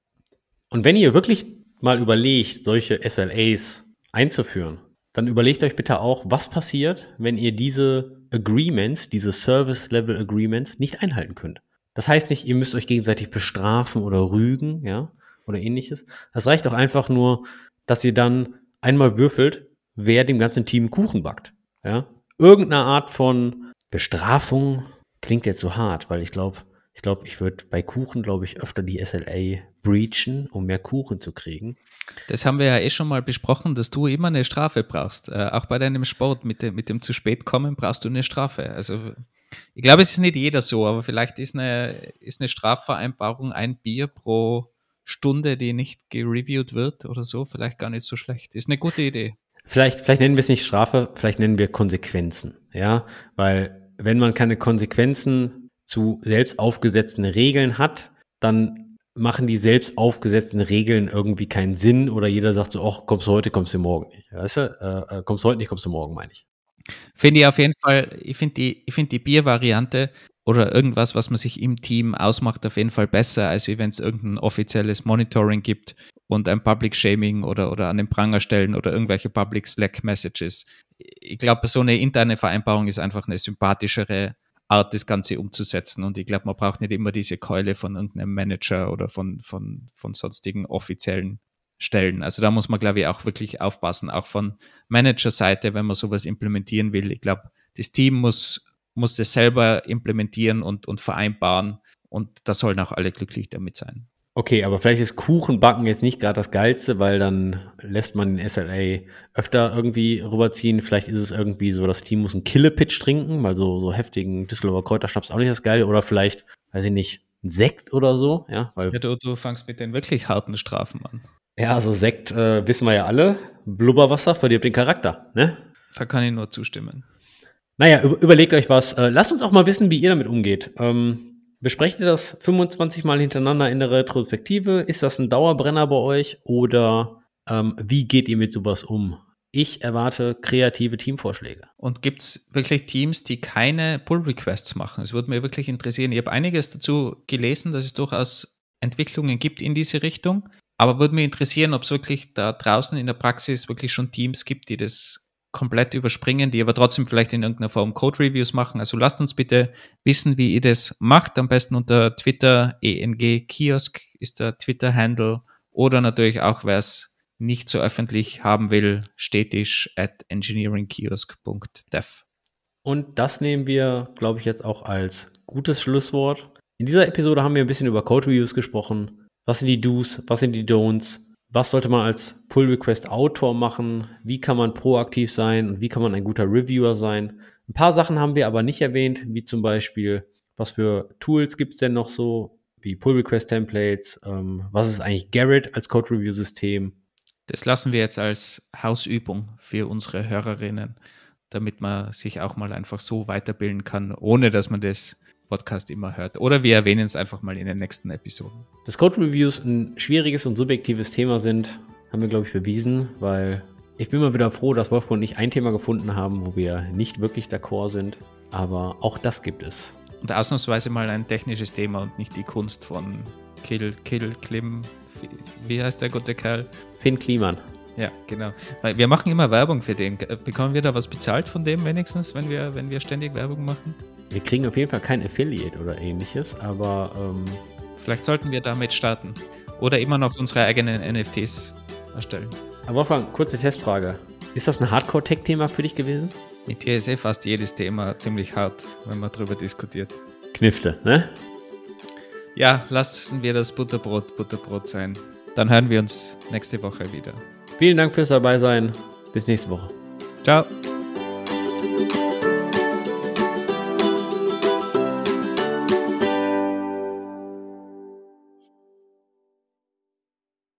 Speaker 1: Und wenn ihr wirklich mal überlegt, solche SLAs einzuführen, dann überlegt euch bitte auch, was passiert, wenn ihr diese Agreements, diese Service-Level Agreements, nicht einhalten könnt. Das heißt nicht, ihr müsst euch gegenseitig bestrafen oder rügen, ja, oder ähnliches. Das reicht auch einfach nur, dass ihr dann einmal würfelt, wer dem ganzen Team Kuchen backt, ja. Irgendeine Art von Bestrafung klingt jetzt so hart, weil ich glaube, ich glaube, ich würde bei Kuchen, glaube ich, öfter die SLA breachen, um mehr Kuchen zu kriegen.
Speaker 2: Das haben wir ja eh schon mal besprochen, dass du immer eine Strafe brauchst. Äh, auch bei deinem Sport mit dem, mit dem zu spät kommen brauchst du eine Strafe. Also ich glaube, es ist nicht jeder so, aber vielleicht ist eine, ist eine Strafvereinbarung ein Bier pro Stunde, die nicht gereviewt wird oder so, vielleicht gar nicht so schlecht. Ist eine gute Idee.
Speaker 1: Vielleicht, vielleicht nennen wir es nicht Strafe, vielleicht nennen wir Konsequenzen, ja, weil wenn man keine Konsequenzen zu selbst aufgesetzten Regeln hat, dann machen die selbst aufgesetzten Regeln irgendwie keinen Sinn oder jeder sagt so, ach, kommst du heute, kommst du morgen nicht. Weißt du, äh, äh, kommst du heute nicht, kommst du morgen, meine ich.
Speaker 2: Finde ich auf jeden Fall, ich finde die, ich finde die Biervariante oder irgendwas, was man sich im Team ausmacht, auf jeden Fall besser, als wenn es irgendein offizielles Monitoring gibt und ein Public Shaming oder, oder an den Pranger stellen oder irgendwelche Public Slack Messages. Ich glaube, so eine interne Vereinbarung ist einfach eine sympathischere Art, das Ganze umzusetzen. Und ich glaube, man braucht nicht immer diese Keule von irgendeinem Manager oder von, von, von sonstigen offiziellen Stellen. Also da muss man, glaube ich, auch wirklich aufpassen, auch von Managerseite, wenn man sowas implementieren will. Ich glaube, das Team muss, muss das selber implementieren und, und vereinbaren und da sollen auch alle glücklich damit sein.
Speaker 1: Okay, aber vielleicht ist Kuchenbacken jetzt nicht gerade das Geilste, weil dann lässt man den SLA öfter irgendwie rüberziehen. Vielleicht ist es irgendwie so, das Team muss einen Killepitch trinken, weil so, so heftigen Düsseldorfer Kräuterschnaps auch nicht das Geile. Oder vielleicht, weiß ich nicht, ein Sekt oder so. Ja, weil
Speaker 2: ja du, du fangst mit den wirklich harten Strafen an.
Speaker 1: Ja, also Sekt äh, wissen wir ja alle. Blubberwasser verdirbt den Charakter, ne?
Speaker 2: Da kann ich nur zustimmen.
Speaker 1: Naja, überlegt euch was. Äh, lasst uns auch mal wissen, wie ihr damit umgeht. Ähm, Besprecht ihr das 25 Mal hintereinander in der Retrospektive? Ist das ein Dauerbrenner bei euch oder ähm, wie geht ihr mit sowas um? Ich erwarte kreative Teamvorschläge.
Speaker 2: Und gibt es wirklich Teams, die keine Pull-Requests machen? Es würde mir wirklich interessieren. Ich habe einiges dazu gelesen, dass es durchaus Entwicklungen gibt in diese Richtung. Aber würde mich interessieren, ob es wirklich da draußen in der Praxis wirklich schon Teams gibt, die das komplett überspringen, die aber trotzdem vielleicht in irgendeiner Form Code-Reviews machen. Also lasst uns bitte wissen, wie ihr das macht. Am besten unter Twitter, ENG Kiosk ist der Twitter-Handle oder natürlich auch, wer es nicht so öffentlich haben will, stetisch at engineeringkiosk.dev.
Speaker 1: Und das nehmen wir, glaube ich, jetzt auch als gutes Schlusswort. In dieser Episode haben wir ein bisschen über Code-Reviews gesprochen. Was sind die Do's, was sind die Don'ts? Was sollte man als Pull-Request-Autor machen, wie kann man proaktiv sein und wie kann man ein guter Reviewer sein. Ein paar Sachen haben wir aber nicht erwähnt, wie zum Beispiel, was für Tools gibt es denn noch so, wie Pull-Request-Templates, ähm, was ist eigentlich Garrett als Code-Review-System.
Speaker 2: Das lassen wir jetzt als Hausübung für unsere Hörerinnen, damit man sich auch mal einfach so weiterbilden kann, ohne dass man das Podcast immer hört. Oder wir erwähnen es einfach mal in den nächsten Episoden.
Speaker 1: Dass Code Reviews ein schwieriges und subjektives Thema sind, haben wir, glaube ich, bewiesen, weil ich bin mal wieder froh, dass Wolfgang und ich ein Thema gefunden haben, wo wir nicht wirklich d'accord sind. Aber auch das gibt es.
Speaker 2: Und ausnahmsweise mal ein technisches Thema und nicht die Kunst von Kill, Kill, Klim. Wie heißt der gute Kerl?
Speaker 1: Finn Kliman.
Speaker 2: Ja, genau. Weil wir machen immer Werbung für den. Bekommen wir da was bezahlt von dem wenigstens, wenn wir, wenn wir ständig Werbung machen?
Speaker 1: Wir kriegen auf jeden Fall kein Affiliate oder ähnliches, aber. Ähm
Speaker 2: Vielleicht sollten wir damit starten. Oder immer noch unsere eigenen NFTs erstellen.
Speaker 1: Aber Wolfgang, kurze Testfrage. Ist das ein Hardcore-Tech-Thema für dich gewesen?
Speaker 2: Mit dir ist eh fast jedes Thema ziemlich hart, wenn man darüber diskutiert.
Speaker 1: Knifte, ne?
Speaker 2: Ja, lassen wir das Butterbrot Butterbrot sein. Dann hören wir uns nächste Woche wieder.
Speaker 1: Vielen Dank fürs Dabeisein. Bis nächste Woche.
Speaker 2: Ciao.